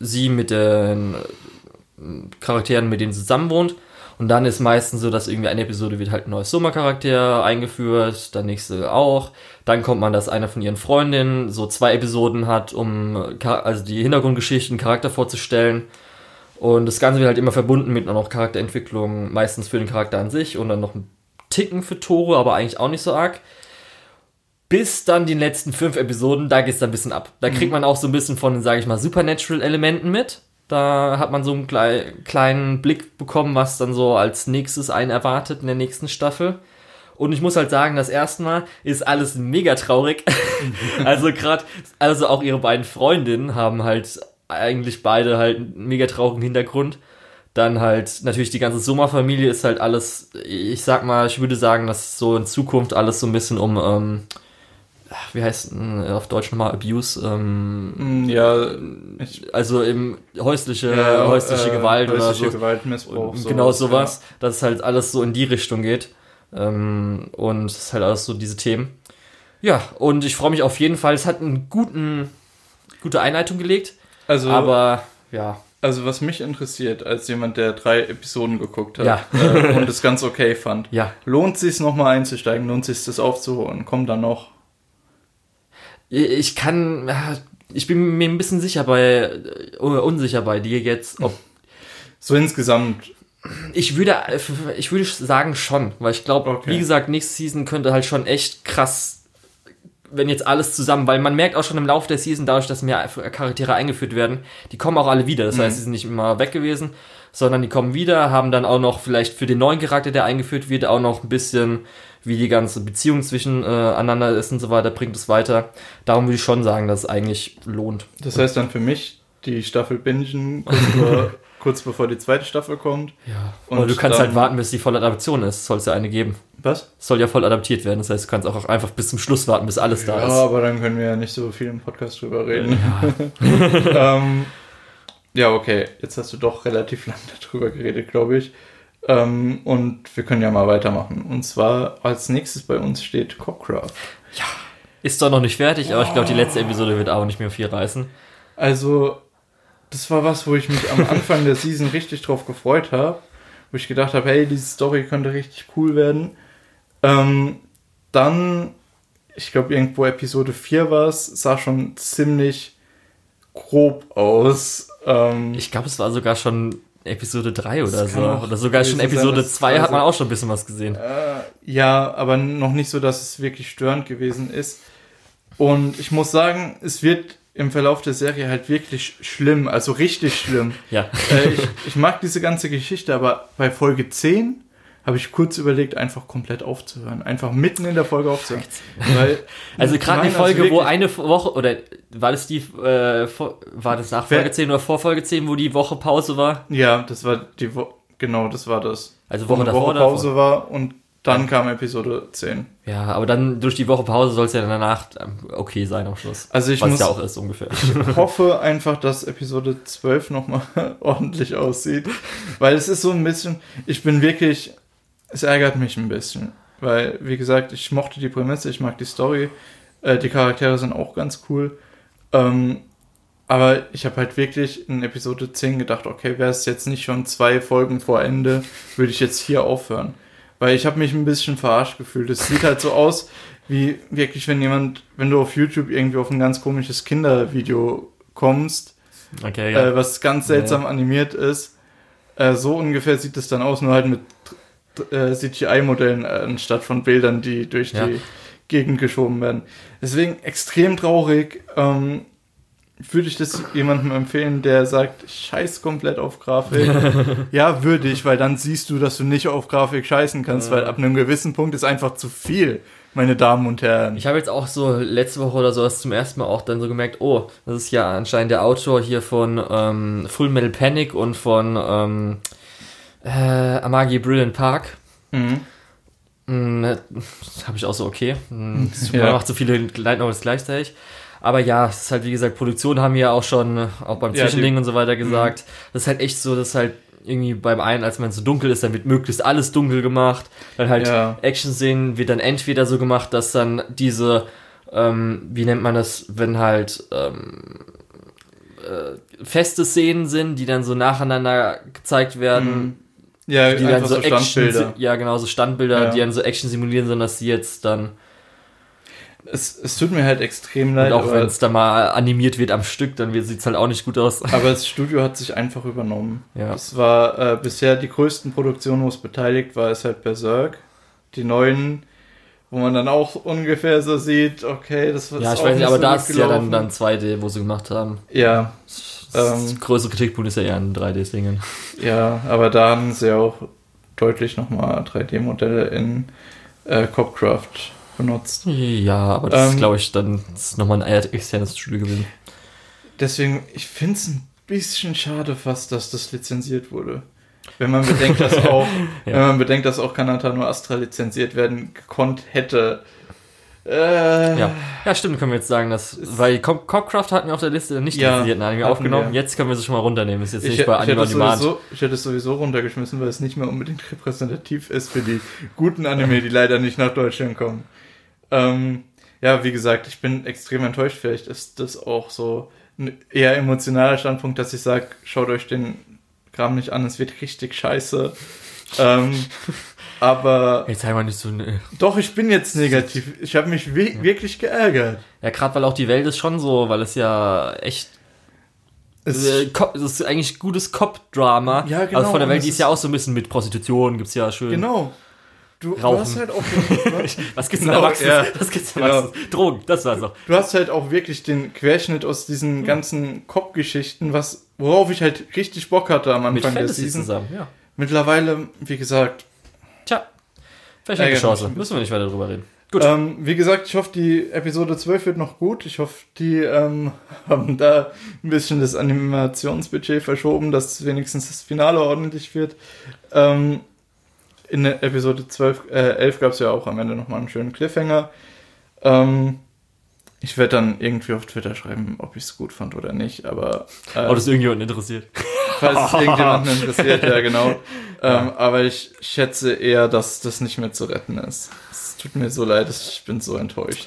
sie mit den äh, Charakteren, mit denen sie zusammen wohnt. Und dann ist meistens so, dass irgendwie eine Episode wird halt ein neues Sommercharakter eingeführt, dann nächste auch. Dann kommt man, dass einer von ihren Freundinnen so zwei Episoden hat, um also die Hintergrundgeschichten, Charakter vorzustellen. Und das Ganze wird halt immer verbunden mit noch Charakterentwicklung, meistens für den Charakter an sich und dann noch ein Ticken für Tore, aber eigentlich auch nicht so arg. Bis dann die letzten fünf Episoden, da geht's dann ein bisschen ab. Da kriegt mhm. man auch so ein bisschen von den, sage ich mal, Supernatural-Elementen mit. Da hat man so einen klei kleinen Blick bekommen, was dann so als nächstes einen erwartet in der nächsten Staffel. Und ich muss halt sagen, das erste Mal ist alles mega traurig. also gerade, also auch ihre beiden Freundinnen haben halt eigentlich beide halt einen mega traurigen Hintergrund. Dann halt natürlich die ganze Sommerfamilie ist halt alles, ich sag mal, ich würde sagen, dass so in Zukunft alles so ein bisschen um ähm, wie heißt auf Deutsch nochmal Abuse? Ähm, mm, ja, also im häusliche, ja, häusliche äh, Gewalt häusliche oder so. Gewalt, Missbrauch. Genau sowas, sowas ja. dass es halt alles so in die Richtung geht. Ähm, und es ist halt alles so diese Themen. Ja, und ich freue mich auf jeden Fall. Es hat einen guten, gute Einleitung gelegt. Also, aber ja. Also was mich interessiert, als jemand, der drei Episoden geguckt hat ja. äh, und es ganz okay fand, ja. lohnt es sich nochmal einzusteigen, lohnt es sich das aufzuholen, kommt dann noch ich kann, ich bin mir ein bisschen sicher bei, unsicher bei dir jetzt, ob. So insgesamt. Ich würde, ich würde sagen schon, weil ich glaube, okay. wie gesagt, nächste Season könnte halt schon echt krass, wenn jetzt alles zusammen, weil man merkt auch schon im Laufe der Season, dadurch, dass mehr Charaktere eingeführt werden, die kommen auch alle wieder. Das mhm. heißt, sie sind nicht immer weg gewesen, sondern die kommen wieder, haben dann auch noch vielleicht für den neuen Charakter, der eingeführt wird, auch noch ein bisschen wie die ganze Beziehung zwischen äh, einander ist und so weiter, bringt es weiter. Darum würde ich schon sagen, dass es eigentlich lohnt. Das heißt dann für mich, die Staffel bingen kurz, kurz bevor die zweite Staffel kommt. Ja. Und du kannst halt warten, bis die Volladaption ist. Soll es ja eine geben. Was? Soll ja voll adaptiert werden. Das heißt, du kannst auch einfach bis zum Schluss warten, bis alles da ja, ist. Ja, aber dann können wir ja nicht so viel im Podcast drüber reden. Ja, ähm, ja okay. Jetzt hast du doch relativ lange darüber geredet, glaube ich. Ähm, und wir können ja mal weitermachen. Und zwar als nächstes bei uns steht Cockcraft. Ja. Ist doch noch nicht fertig, aber ich glaube, die letzte Episode wird auch nicht mehr viel reißen. Also, das war was, wo ich mich am Anfang der Season richtig drauf gefreut habe. Wo ich gedacht habe, hey, diese Story könnte richtig cool werden. Ähm, dann, ich glaube, irgendwo Episode 4 war es, sah schon ziemlich grob aus. Ähm, ich glaube, es war sogar schon Episode 3 oder so. Oder sogar schon Episode sein, 2 hat man auch schon ein bisschen was gesehen. Äh, ja, aber noch nicht so, dass es wirklich störend gewesen ist. Und ich muss sagen, es wird im Verlauf der Serie halt wirklich schlimm, also richtig schlimm. ja. Äh, ich, ich mag diese ganze Geschichte, aber bei Folge 10 habe ich kurz überlegt, einfach komplett aufzuhören. Einfach mitten in der Folge aufzuhören. Weil, also gerade die Folge, also wo eine Woche, oder war das die, äh, war das nach Folge 10 oder vor Folge 10, wo die Woche Pause war? Ja, das war die Woche, genau, das war das. Also Woche, davor, Woche Pause davor? war und dann kam Episode 10. Ja, aber dann durch die Woche Pause soll es ja danach ähm, okay sein am Schluss. Also ich Was muss, ja auch ist ungefähr. Ich hoffe einfach, dass Episode 12 nochmal ordentlich aussieht. Weil es ist so ein bisschen, ich bin wirklich es ärgert mich ein bisschen, weil, wie gesagt, ich mochte die Prämisse, ich mag die Story, äh, die Charaktere sind auch ganz cool. Ähm, aber ich habe halt wirklich in Episode 10 gedacht, okay, wäre es jetzt nicht schon zwei Folgen vor Ende, würde ich jetzt hier aufhören. Weil ich habe mich ein bisschen verarscht gefühlt. Es sieht halt so aus, wie wirklich, wenn jemand, wenn du auf YouTube irgendwie auf ein ganz komisches Kindervideo kommst, okay, ja. äh, was ganz seltsam ja. animiert ist. Äh, so ungefähr sieht es dann aus, nur halt mit äh, CGI-Modellen äh, anstatt von Bildern, die durch ja. die Gegend geschoben werden. Deswegen extrem traurig. Ähm, würde ich das jemandem empfehlen, der sagt, ich scheiß komplett auf Grafik? ja, würde ich, weil dann siehst du, dass du nicht auf Grafik scheißen kannst, ja. weil ab einem gewissen Punkt ist einfach zu viel, meine Damen und Herren. Ich habe jetzt auch so letzte Woche oder so das zum ersten Mal auch dann so gemerkt, oh, das ist ja anscheinend der Autor hier von ähm, Full Metal Panic und von ähm, äh, Amagi Brilliant Park. Mhm. Mm, das habe ich auch so, okay. Mm, ja. Man macht so viele Light Novels gleichzeitig. Aber ja, es ist halt, wie gesagt, Produktion haben wir ja auch schon, auch beim Zwischending ja, und so weiter gesagt. Mhm. Das ist halt echt so, dass halt irgendwie beim einen, als man so dunkel ist, dann wird möglichst alles dunkel gemacht. Dann halt ja. Action-Szenen wird dann entweder so gemacht, dass dann diese, ähm, wie nennt man das, wenn halt ähm, äh, feste Szenen sind, die dann so nacheinander gezeigt werden. Mhm Ja, die dann so, so Action, Standbilder. ja genau, so Standbilder, Ja. die dann so Action simulieren, sondern dass sie jetzt dann, Es, es tut mir halt extrem und leid, auch wenn es da mal animiert wird am Stück, dann sieht es halt auch nicht gut aus. aber das Studio hat sich einfach übernommen. Ja. Es war äh, bisher die größten Produktionen, wo es beteiligt war, ist halt Berserk. Die neuen, wo man dann auch ungefähr so sieht, okay, das war Ja, ich auch weiß nicht, aber da ist ja dann, dann 2D, wo sie gemacht haben. Ja, Das Ähm. größere Kritikpunkt ist ja eher ein 3D-Dingen. ja, aber da haben sie auch deutlich nochmal 3D-Modelle in äh, Copcraft benutzt. Ja, aber das Ähm. ist, glaube ich, dann nochmal ein externes Studio gewesen. Deswegen, ich finde es ein bisschen schade fast, dass das lizenziert wurde. Wenn man bedenkt, dass auch, Ja. wenn man bedenkt, dass auch Kanata nur Astra lizenziert werden gekonnt hätte. Äh, Ja. ja, stimmt, können wir jetzt sagen, dass, weil Copcraft hatten wir auf der Liste nicht Ja, lizenzierten Anime aufgenommen, wir. jetzt können wir sie schon mal runternehmen, ist jetzt Ich, nicht ich, bei hätte Anime es Demand. sowieso, ich hätte es sowieso runtergeschmissen, weil es nicht mehr unbedingt repräsentativ ist für die guten Anime, die leider nicht nach Deutschland kommen. Ähm, ja, wie gesagt, ich bin extrem enttäuscht. Vielleicht ist das auch so ein eher emotionaler Standpunkt, dass ich sage, schaut euch den Kram nicht an, es wird richtig scheiße. Ähm, aber Jetzt sei mal nicht so, ne. doch, ich bin jetzt negativ. Ich habe mich we wirklich geärgert. Ja, gerade weil auch die Welt ist schon so, weil es ja echt Es, äh, das ist eigentlich gutes Cop-Drama. Ja, genau, Also von der Welt, die ist ja auch so ein bisschen mit Prostitution, gibt's ja schön. genau. Du, du hast halt auch Was gibt's Genau, denn ja. Was gibt's denn Genau. Drogen, das war's noch. du hast halt auch wirklich den Querschnitt aus diesen ganzen Cop-Geschichten, was, worauf ich halt richtig Bock hatte am Mit Anfang der Fantasy Season. zusammen, ja. Mittlerweile, wie gesagt, Tja, vielleicht eine Chance. Müssen wir nicht weiter drüber reden. Gut. ähm, wie gesagt, ich hoffe, die Episode 12 wird noch gut. Ich hoffe, die ähm, haben da ein bisschen das Animationsbudget verschoben, dass wenigstens das Finale ordentlich wird. Ähm, in der Episode 12, äh, 11 gab es ja auch am Ende nochmal einen schönen Cliffhanger. Ähm, ich werde dann irgendwie auf Twitter schreiben, ob ich es gut fand oder nicht, aber äh, Ob das irgendjemanden interessiert. falls es irgendjemanden interessiert, ja genau. Ähm, aber ich schätze eher, dass das nicht mehr zu retten ist. Es tut mir so leid, ich bin so enttäuscht.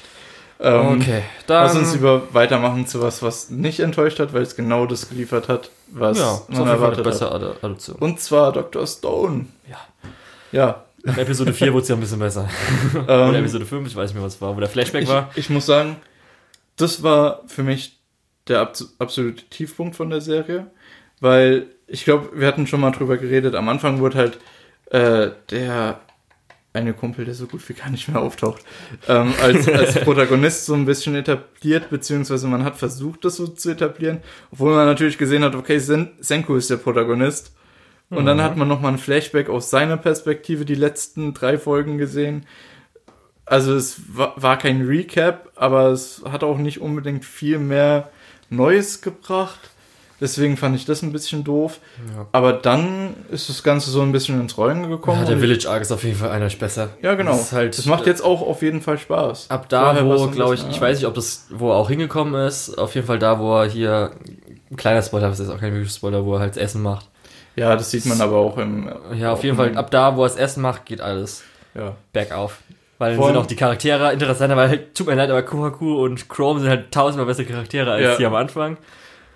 Ähm, okay, Lass uns dann. über weitermachen zu was, was nicht enttäuscht hat, weil es genau das geliefert hat, was Ja, man erwartet hat. bessere Ad- Adoption. Und zwar Dr. Stone. Ja. Ja. In Episode 4 wurde es ja ein bisschen besser. Ähm, Oder Episode 5, ich weiß nicht mehr, was war, wo der Flashback war. Ich, ich muss sagen, das war für mich der abs absolute Tiefpunkt von der Serie, weil ich glaube, wir hatten schon mal drüber geredet. Am Anfang wurde halt äh, der eine Kumpel, der so gut wie gar nicht mehr auftaucht, ähm, als, als Protagonist so ein bisschen etabliert, beziehungsweise man hat versucht, das so zu etablieren, obwohl man natürlich gesehen hat, okay, Sen Senku ist der Protagonist. Und dann hat man nochmal ein Flashback aus seiner Perspektive die letzten drei Folgen gesehen. Also es war, war kein Recap, aber es hat auch nicht unbedingt viel mehr Neues gebracht. Deswegen fand ich das ein bisschen doof. Ja. Aber dann ist das Ganze so ein bisschen ins Rollen gekommen. Ja, der Village Arc ist auf jeden Fall einer besser. ja, genau. Das halt, das macht jetzt auch auf jeden Fall Spaß. Ab da, Vorher wo, glaube ich, ich ja. weiß nicht, ob das, wo er auch hingekommen ist, auf jeden Fall da, wo er hier, ein kleiner Spoiler, das ist auch kein wirklich Spoiler, wo er halt das Essen macht. Ja, das sieht man aber auch im. Ja, auf jeden Fall, ab da, wo er das Essen macht, geht alles Ja. bergauf. Weil dann Vor sind auch die Charaktere interessanter, weil tut mir leid, aber Kohaku und Chrome sind halt tausendmal bessere Charaktere als Ja. die am Anfang.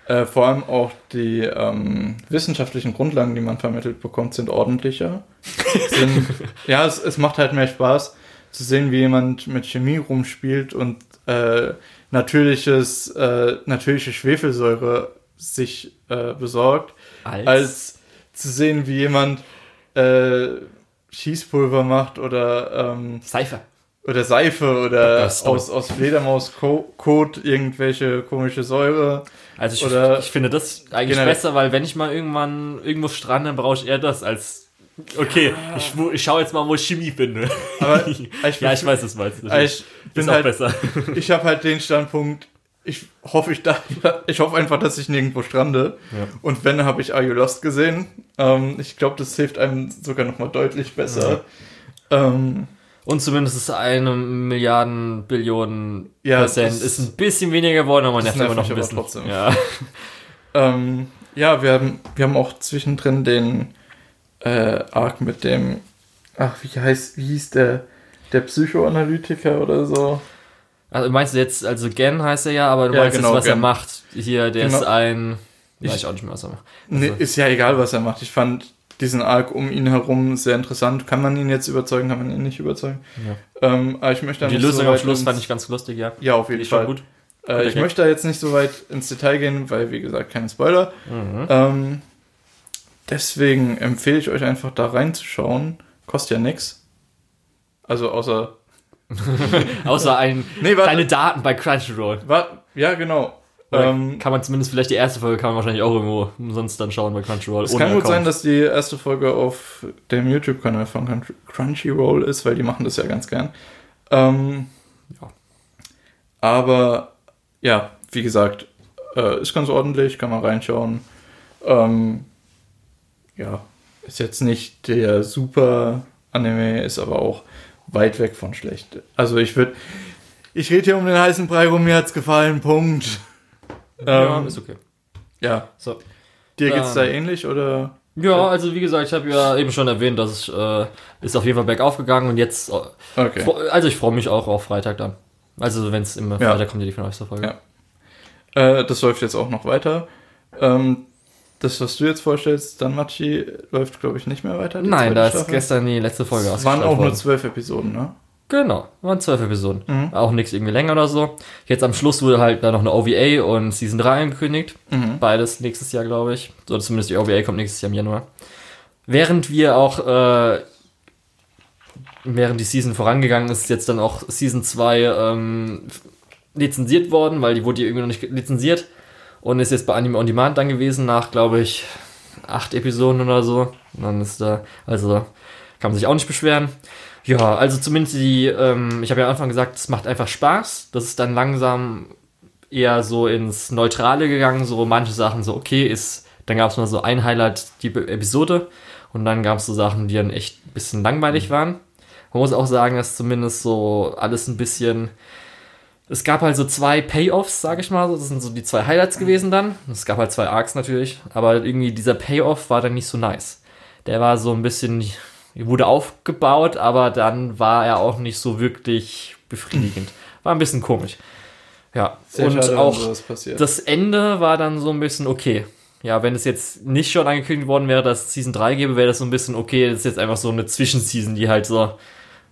Äh, vor allem auch die ähm, wissenschaftlichen Grundlagen, die man vermittelt bekommt, sind ordentlicher. sind, ja, es, es macht halt mehr Spaß zu sehen, wie jemand mit Chemie rumspielt und äh, natürliches, äh, natürliche Schwefelsäure sich äh, besorgt, Als, als zu sehen, wie jemand äh, Schießpulver macht oder ähm, Cypher. oder Seife oder aus, aus Fledermauskot irgendwelche komische Säure. Also ich, Oder ich finde das eigentlich generell- besser, weil wenn ich mal irgendwann irgendwo strande, dann brauche ich eher das als okay, ich, mu- ich schaue jetzt mal, wo ich Chemie finde. Aber ich, ja, ich weiß, du meinst. ich bin ist auch halt, besser. ich habe halt den Standpunkt, ich hoffe, ich, da, ich hoffe einfach, dass ich nirgendwo strande. Ja. Und wenn, habe ich Are You Lost gesehen. Ähm, ich glaube, das hilft einem sogar nochmal deutlich besser. Ähm, Und zumindest ist eine Milliarden, Billionen Ja, Prozent ist ein bisschen weniger geworden, aber man nervt immer noch ein bisschen. trotzdem. Ja. ähm, ja, wir haben, wir haben auch zwischendrin den äh, Arc mit dem, ach, wie heißt, wie hieß der, der Psychoanalytiker oder so? Also meinst du jetzt, also Gen heißt er ja, aber du Ja, meinst genau, jetzt, was er Gen. macht. Hier, der Genau. ist ein. Ich- weiß ich auch nicht mehr, was er macht. Nee, Also- ist ja egal, was er macht. Ich fand diesen Arc um ihn herum sehr interessant. Kann man ihn jetzt überzeugen, kann man ihn nicht überzeugen. Ja. Ähm, aber ich möchte da Die nicht Lösung so am Schluss ins- fand ich ganz lustig, ja. Ja, auf jeden schon Fall. gut. Äh, ich möchte da jetzt nicht so weit ins Detail gehen, weil, wie gesagt, keine Spoiler. Mhm. Ähm, deswegen empfehle ich euch einfach da reinzuschauen. Kostet ja nix. Also außer. Außer ein, Nee, warte. deine Daten bei Crunchyroll. War, ja, genau. Ähm, kann man zumindest vielleicht die erste Folge kann man wahrscheinlich auch irgendwo umsonst dann schauen bei Crunchyroll. es kann gut Account. sein, dass die erste Folge auf dem YouTube-Kanal von Crunch- Crunchyroll ist, weil die machen das ja ganz gern. Ähm, Ja. Aber ja, wie gesagt, äh, ist ganz ordentlich, kann man reinschauen. Ähm, ja, ist jetzt nicht der super Anime, ist aber auch weit weg von schlecht. Also ich würde, ich rede hier um den heißen Brei rum, mir hat's gefallen, Punkt. Ja, Ähm, ist okay. ja, So. dir geht's da Dann- ähnlich oder? Ja, also wie gesagt, ich habe ja eben schon erwähnt, dass es äh, ist auf jeden Fall bergauf gegangen und jetzt, äh, Okay. also ich freue mich auch auf Freitag dann. Also wenn es immer Ja. Freitag kommt, ja die Folge. Ja. Äh, das läuft jetzt auch noch weiter. Ähm, das, was du jetzt vorstellst, dann Machi, läuft, glaube ich, nicht mehr weiter. Nein, da ist gestern die letzte Folge Es waren auch nur worden. zwölf Episoden, ne? Genau, waren zwölf Episoden. Mhm. Auch nichts irgendwie länger oder so. Jetzt am Schluss wurde halt da noch eine OVA und Season 3 angekündigt. Mhm. Beides nächstes Jahr, glaube ich. Oder zumindest die OVA kommt nächstes Jahr im Januar. Während wir auch, äh, während die Season vorangegangen ist, ist jetzt dann auch Season 2 ähm, lizenziert worden, weil die wurde ja irgendwie noch nicht lizenziert. Und ist jetzt bei Anime On Demand dann gewesen, nach, glaube ich, acht Episoden oder so. Und dann ist da, also kann man sich auch nicht beschweren. Ja, also zumindest die, ähm, ich habe ja am Anfang gesagt, es macht einfach Spaß. Das ist dann langsam eher so ins Neutrale gegangen, so manche Sachen so, okay, ist, dann gab es mal so ein Highlight, die Episode, und dann gab es so Sachen, die dann echt ein bisschen langweilig waren. Man muss auch sagen, dass zumindest so alles ein bisschen, es gab halt so zwei Payoffs, sage ich mal, so. das sind so die zwei Highlights gewesen dann. Es gab halt zwei Arcs natürlich, aber irgendwie dieser Payoff war dann nicht so nice. Der war so ein bisschen, wurde aufgebaut, aber dann war er auch nicht so wirklich befriedigend. War ein bisschen komisch. Ja, Sehr und schade, auch das Ende war dann so ein bisschen okay. Ja, wenn es jetzt nicht schon angekündigt worden wäre, dass es Season 3 gäbe, wäre das so ein bisschen okay. Das ist jetzt einfach so eine Zwischenseason, die halt so,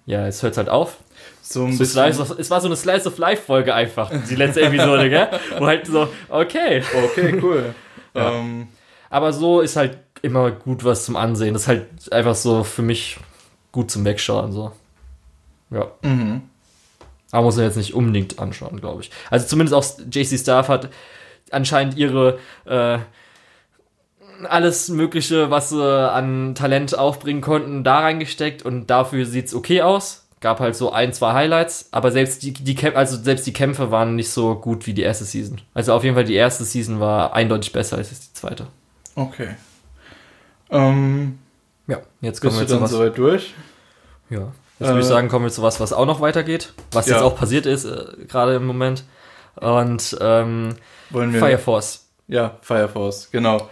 ja, jetzt hört halt auf. so ein So bisschen. Slice of, es war so eine Slice of Life Folge einfach, die letzte Episode, gell? Wo halt so, okay. Okay, cool. Ja. ähm, Aber so ist halt immer gut was zum Ansehen. Das ist halt einfach so für mich gut zum Wegschauen, so. Ja. mhm. Aber muss man jetzt nicht unbedingt anschauen, glaube ich. Also zumindest auch JC Staff hat anscheinend ihre äh, alles Mögliche, was sie an Talent aufbringen konnten, da reingesteckt und dafür sieht's okay aus. Gab halt so ein, zwei Highlights, aber selbst die, die Kämpfe, also selbst die Kämpfe waren nicht so gut wie die erste Season. Also auf jeden Fall die erste Season war eindeutig besser als die zweite. Okay. Ähm, Ja, jetzt kommen bist wir zu dann was. soweit durch? Ja. Jetzt würde ich Äh, sagen, kommen wir zu was, was auch noch weitergeht, was Ja. jetzt auch passiert ist, äh, gerade im Moment. Und ähm, Wollen wir. Fire Force. Ja, Fire Force, genau.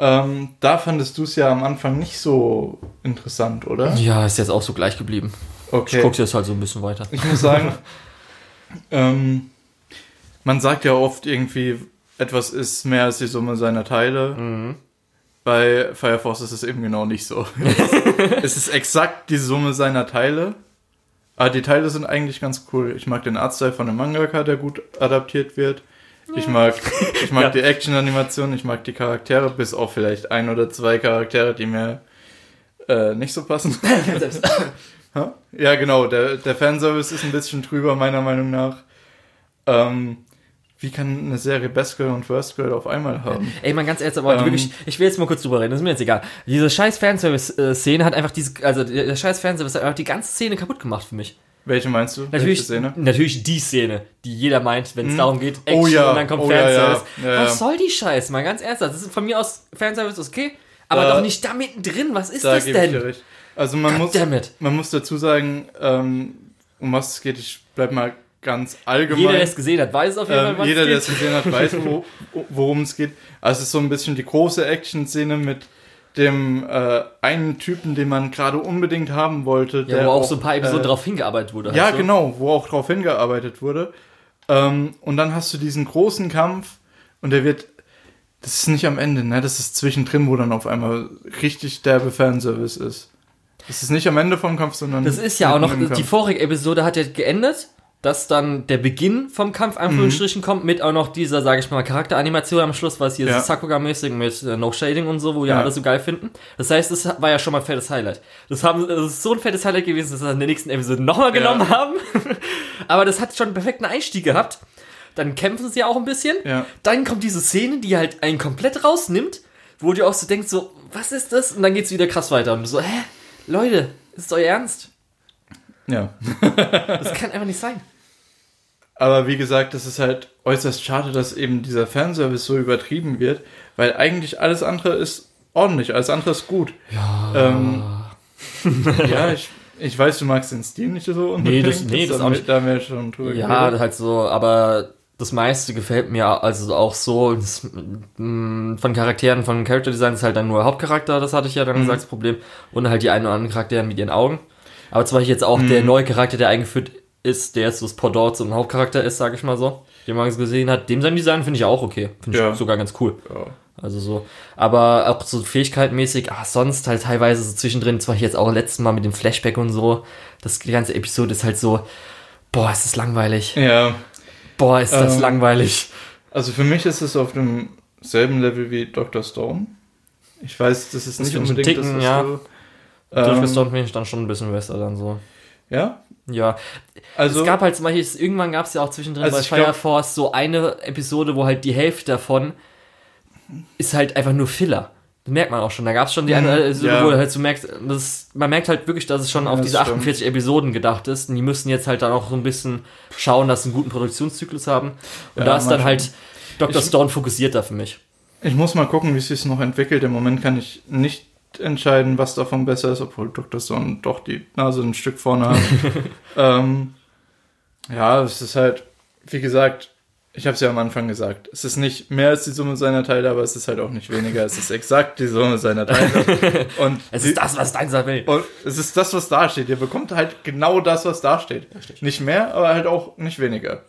Ähm, da fandest du es ja am Anfang nicht so interessant, oder? Ja, ist jetzt auch so gleich geblieben. Ich Okay. gucke jetzt halt so ein bisschen weiter. Ich muss sagen, ähm, man sagt ja oft irgendwie, etwas ist mehr als die Summe seiner Teile. Mhm. Bei Fire Force ist es eben genau nicht so. es ist exakt die Summe seiner Teile. Aber die Teile sind eigentlich ganz cool. Ich mag den Artstyle von dem Mangaka, der gut adaptiert wird. Ich mag, ich mag Ja. die Action-Animation, ich mag die Charaktere, bis auf vielleicht ein oder zwei Charaktere, die mir äh, nicht so passen. Ja, genau. Der, der Fanservice ist ein bisschen drüber, meiner Meinung nach. Ähm, wie kann eine Serie Best Girl und Worst Girl auf einmal haben? Ey, mal ganz ernst, aber Ähm. wirklich, ich will jetzt mal kurz drüber reden, das ist mir jetzt egal. Diese scheiß Fanservice-Szene hat einfach diese, also der scheiß Fanservice hat einfach die ganze Szene kaputt gemacht für mich. Welche meinst du? Natürlich, Szene? natürlich die Szene, die jeder meint, wenn es darum geht, Action Oh ja, und dann kommt oh Fanservice. ja, ja, Was soll die Scheiße, mal ganz ernsthaft. Das ist von mir aus Fanservice okay, aber Da- doch nicht da mittendrin. Was ist Da das denn? Also man muss, Goddammit. man muss dazu sagen, ähm, um was es geht, ich bleib mal ganz allgemein. Jeder, der es gesehen hat, weiß auf jeden Fall, ähm, was jeder, der es gesehen hat, weiß, wo, worum es geht. Also es ist so ein bisschen die große Action-Szene mit dem äh, einen Typen, den man gerade unbedingt haben wollte. Ja, der wo auch so ein paar Episoden äh, drauf hingearbeitet wurde. Ja, halt so. genau, wo auch drauf hingearbeitet wurde. Ähm, und dann hast du diesen großen Kampf und der wird Das ist nicht am Ende, ne? Das ist zwischendrin, wo dann auf einmal richtig derbe Fanservice ist. Das ist nicht am Ende vom Kampf, sondern. Das ist ja auch noch, die vorige Episode hat ja geendet, dass dann der Beginn vom Kampf Mhm. Anführungsstrichen kommt, mit auch noch dieser, sage ich mal, Charakteranimation am Schluss, was hier Ja. Sakuga-mäßig mit äh, No Shading und so, wo ja, Ja. alle so geil finden. Das heißt, das war ja schon mal ein fettes Highlight. Das, haben, das ist so ein fettes Highlight gewesen, dass sie das in der nächsten Episode nochmal genommen haben. Aber das hat schon einen perfekten Einstieg gehabt. Dann kämpfen sie auch ein bisschen. Ja. Dann kommt diese Szene, die halt einen komplett rausnimmt, wo du auch so denkst, so, was ist das? Und dann geht's wieder krass weiter. Und du so, hä? Leute, ist euer Ernst? Ja. Das kann einfach nicht sein. Aber wie gesagt, das ist halt äußerst schade, dass eben dieser Fanservice so übertrieben wird, weil eigentlich alles andere ist ordentlich, alles andere ist gut. Ja. Ähm, ja, ich, ich weiß, du magst den Stil nicht so unbedingt. das- nee, das da, auch nicht. Da haben wir schon drüber Ja, geredet. halt so, aber das meiste gefällt mir also auch so das, mh, von Charakteren, von Character Design ist halt dann nur Hauptcharakter, das hatte ich ja dann gesagt, das Problem. Und halt die einen oder anderen Charaktere mit ihren Augen. Aber zum Beispiel jetzt auch der neue Charakter, der eingeführt ist, der jetzt so das Pendant zum Hauptcharakter ist, sage ich mal so, den man gesehen hat, dem sein Design finde ich auch okay. Finde ich Ja. sogar ganz cool. Ja. Also so. Aber auch so fähigkeitenmäßig, ah, sonst halt teilweise so zwischendrin, zum Beispiel jetzt auch letztes Mal mit dem Flashback und so, das, die ganze Episode ist halt so, boah, ist das langweilig. ja, Boah, ist das Ähm, langweilig. also für mich ist es auf demselben Level wie Dr. Stone. Ich weiß, das ist nicht unbedingt Ticken, das, was ja. du... Durch Ähm, Stone finde ich dann schon ein bisschen besser dann so. ja, Ja, also... es gab halt zum Beispiel, irgendwann gab es ja auch zwischendrin Also bei ich glaub- Fire Force so eine Episode, wo halt die Hälfte davon ist halt einfach nur Filler. Das merkt man auch schon. Da gab es schon die Mhm, eine Episode, ja. wo halt so merkst, das, man merkt halt wirklich, dass es schon Ja, auf diese stimmt. 48 Episoden gedacht ist. Und die müssen jetzt halt dann auch so ein bisschen schauen, dass sie einen guten Produktionszyklus haben. Und Ja, da ist dann halt Dr. Ich- Stone fokussierter für mich. Ich muss mal gucken, wie es sich noch entwickelt. Im Moment kann ich nicht entscheiden, was davon besser ist, obwohl Dr. Stone doch die Nase ein Stück vorne hat. ähm, ja, es ist halt, wie gesagt, ich habe es ja am Anfang gesagt, es ist nicht mehr als die Summe seiner Teile, aber es ist halt auch nicht weniger. Es ist exakt die Summe seiner Teile. Und, Es die- ist das, was dein will. und es ist das, was da steht. Ihr bekommt halt genau das, was da steht. Nicht mehr, aber halt auch nicht weniger.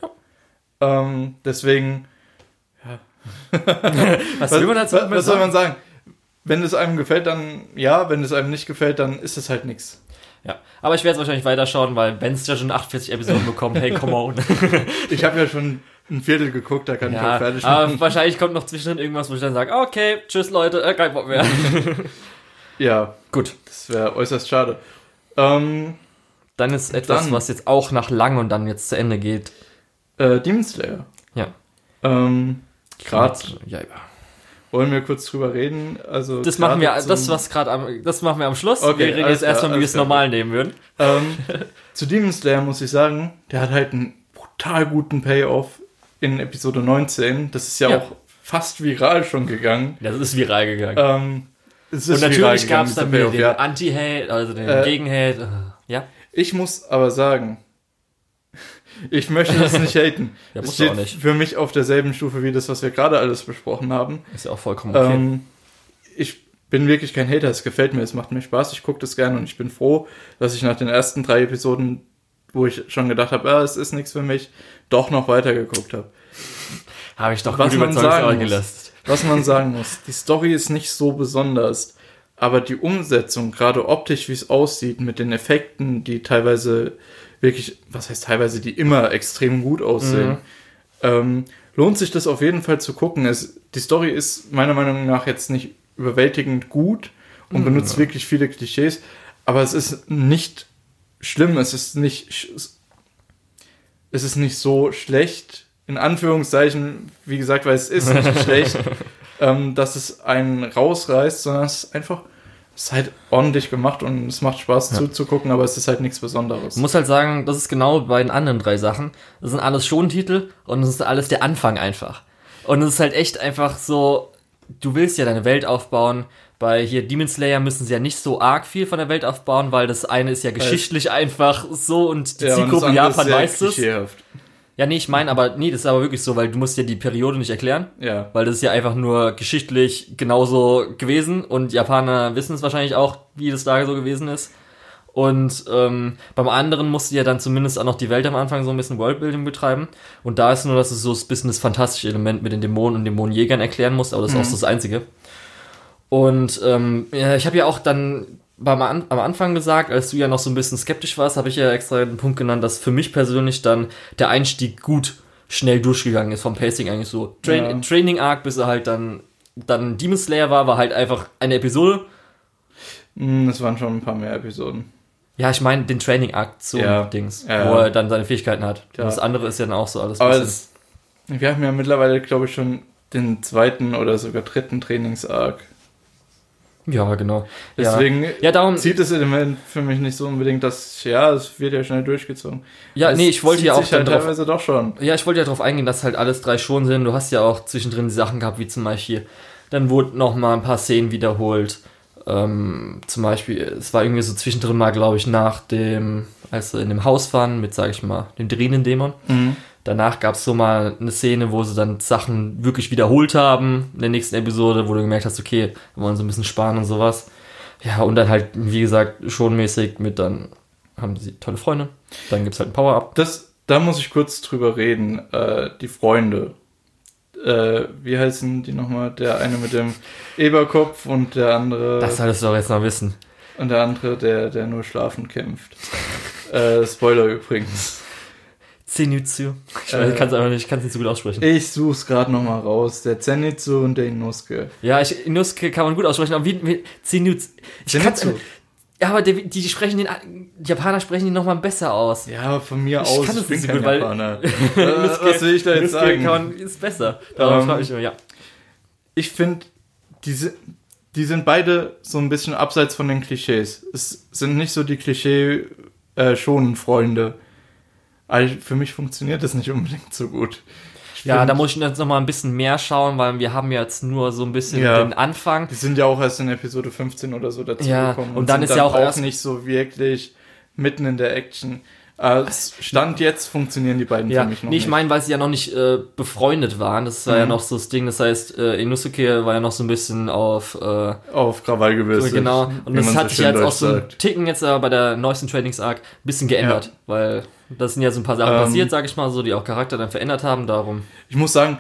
Ähm, deswegen, Was, will man dazu was, was soll man sagen? Wenn es einem gefällt, dann ja. Wenn es einem nicht gefällt, dann ist es halt nichts. Ja, aber ich werde es wahrscheinlich weiterschauen, weil wenn es ja schon 48 Episoden bekommt, hey, come on. Ich habe ja schon ein Viertel geguckt, da kann ich ja, auch fertig aber machen. wahrscheinlich kommt noch zwischendrin irgendwas, wo ich dann sage, okay, tschüss Leute, äh, kein Bock mehr. Ja, Gut, das wäre äußerst schade. Ähm, dann ist etwas, Dann- was jetzt auch nach lang und dann jetzt zu Ende geht. äh, Demon Slayer. Ja. Ähm, gerade Ja, ja. Wollen wir kurz drüber reden. Also Das machen wir, das was gerade am, das machen wir am Schluss. Okay, wir reden jetzt erstmal, wie wir es normal nehmen würden. Ähm, zu Demon Slayer muss ich sagen, der hat halt einen brutal guten Payoff in Episode 19. Das ist ja, Ja. auch fast viral schon gegangen. Das ist viral gegangen. Ähm, es ist und natürlich gab es dann wieder den ja. Anti-Hate, also den Äh, Gegen-Hate. äh, Ja, Ich muss aber sagen, ich möchte das nicht haten. Ja, steht auch nicht. für mich auf derselben Stufe wie das, was wir gerade alles besprochen haben. ist ja auch vollkommen okay. Ähm, ich bin wirklich kein Hater, es gefällt mir, es macht mir Spaß, ich gucke das gerne und ich bin froh, dass ich nach den ersten drei Episoden, wo ich schon gedacht habe, ah, es ist nichts für mich, doch noch weitergeguckt habe. Habe ich doch was gut man sagen muss. Was man sagen muss, die Story ist nicht so besonders, aber die Umsetzung, gerade optisch, wie es aussieht, mit den Effekten, die teilweise wirklich, was heißt teilweise, die immer extrem gut aussehen, Mhm. ähm, lohnt sich das auf jeden Fall zu gucken. Es, die Story ist meiner Meinung nach jetzt nicht überwältigend gut und benutzt wirklich viele Klischees, aber es ist nicht schlimm, es ist nicht, es ist nicht so schlecht, in Anführungszeichen, wie gesagt, weil es ist nicht schlecht, ähm, dass es einen rausreißt, sondern es ist einfach, es ist halt ordentlich gemacht und es macht Spaß zuzugucken, aber es ist halt nichts Besonderes. Ich muss halt sagen, das ist genau bei den anderen drei Sachen. Das sind alles schon Titel und das ist alles der Anfang einfach. Und es ist halt echt einfach so, du willst ja deine Welt aufbauen. Bei hier Demon Slayer müssen sie ja nicht so arg viel von der Welt aufbauen, weil das eine ist ja geschichtlich einfach so und die Ja, Zielgruppe Japan weiß es. Ja, nee, ich meine, aber nee, das ist aber wirklich so, weil du musst ja die Periode nicht erklären. Ja. Weil das ist ja einfach nur geschichtlich genauso gewesen und Japaner wissen es wahrscheinlich auch, wie das da so gewesen ist. Und ähm, beim anderen musst du ja dann zumindest auch noch die Welt am Anfang so ein bisschen Worldbuilding betreiben. Und da ist nur, dass du so ein bisschen das fantastische Element mit den Dämonen und Dämonenjägern erklären musst, aber das ist auch so das Einzige. Und ähm, ja, ich habe ja auch dann beim am Anfang gesagt, als du ja noch so ein bisschen skeptisch warst, habe ich ja extra den Punkt genannt, dass für mich persönlich dann der Einstieg gut schnell durchgegangen ist vom Pacing eigentlich so. Train Ja. Training Arc, bis er halt dann dann Demon Slayer war, war halt einfach eine Episode. Hm, Es waren schon ein paar mehr Episoden. Ja, ich meine den Training Arc zu Ja. Dings, Ja, wo er dann seine Fähigkeiten hat. Und das andere ist ja dann auch so alles. Aber es, wir haben ja mittlerweile, glaube ich, schon den zweiten oder sogar dritten Trainings-Arc. Ja, genau. Deswegen ja. ja, darum. zieht das Element für mich nicht so unbedingt, dass, ja, es wird ja schnell durchgezogen. Ja, Es nee, ich wollte ja auch halt drauf, teilweise doch schon. Ja, ich wollte ja darauf eingehen, dass halt alles drei schon sind. Du hast ja auch zwischendrin die Sachen gehabt, wie zum Beispiel, dann wurden noch mal ein paar Szenen wiederholt. Ähm, zum Beispiel, es war irgendwie so zwischendrin mal, glaube ich, nach dem, als sie in dem Haus waren mit, sag ich mal, dem drehenden Dämon. Danach gab es so mal eine Szene, wo sie dann Sachen wirklich wiederholt haben in der nächsten Episode, wo du gemerkt hast, okay, wir wollen so ein bisschen sparen und sowas. Ja, und dann halt, wie gesagt, schon mäßig mit dann haben sie tolle Freunde. Dann gibt's halt ein Power-Up. Das, da muss ich kurz drüber reden. Äh, die Freunde. Äh, wie heißen die nochmal? Der eine mit dem Eberkopf und der andere. Das solltest du doch jetzt noch wissen. und der andere, der, der nur schlafen kämpft. äh, Spoiler übrigens. Zenitsu. Ich Äh, kann es einfach nicht, ich kann es nicht so gut aussprechen. Ich such's gerade nochmal raus. Der Zenitsu und der Inosuke. Ja, ich, Inusuke kann man gut aussprechen, aber wie, wie Zenitsu. Ich Zenitsu. Ja, aber die, die sprechen den, die Japaner sprechen den nochmal besser aus. Ja, von mir Ich aus. kann das bin nicht so gut, weil- Japaner. äh, was will ich da jetzt Inusuke sagen? Kann man, ist besser. Darum Ähm, frage ich immer, ja. ich finde, die, si- die sind beide so ein bisschen abseits von den Klischees. Es sind nicht so die Klischee äh, Freunde. Aber für mich funktioniert das nicht unbedingt so gut. Ich Ja, da muss ich jetzt nochmal ein bisschen mehr schauen, weil wir haben jetzt nur so ein bisschen Ja. den Anfang. Die sind ja auch erst in Episode 15 oder so dazu Ja, gekommen. und dann sind ist ja auch auch erst- nicht so wirklich mitten in der Action. Als Stand jetzt funktionieren die beiden Ja, für mich noch nee, ich nicht. meine, weil sie ja noch nicht äh, befreundet waren. Das war ja Mhm. noch so das Ding. Das heißt, äh, Inusuke war ja noch so ein bisschen auf äh, Auf Krawall gebürstet. Genau, und das hat so sich jetzt auch so ein. Ticken jetzt aber bei der neuesten Trainings-Arc ein bisschen geändert, Ja. weil das sind ja so ein paar Sachen Ähm, passiert, sage ich mal so, die auch Charakter dann verändert haben, darum. Ich muss sagen,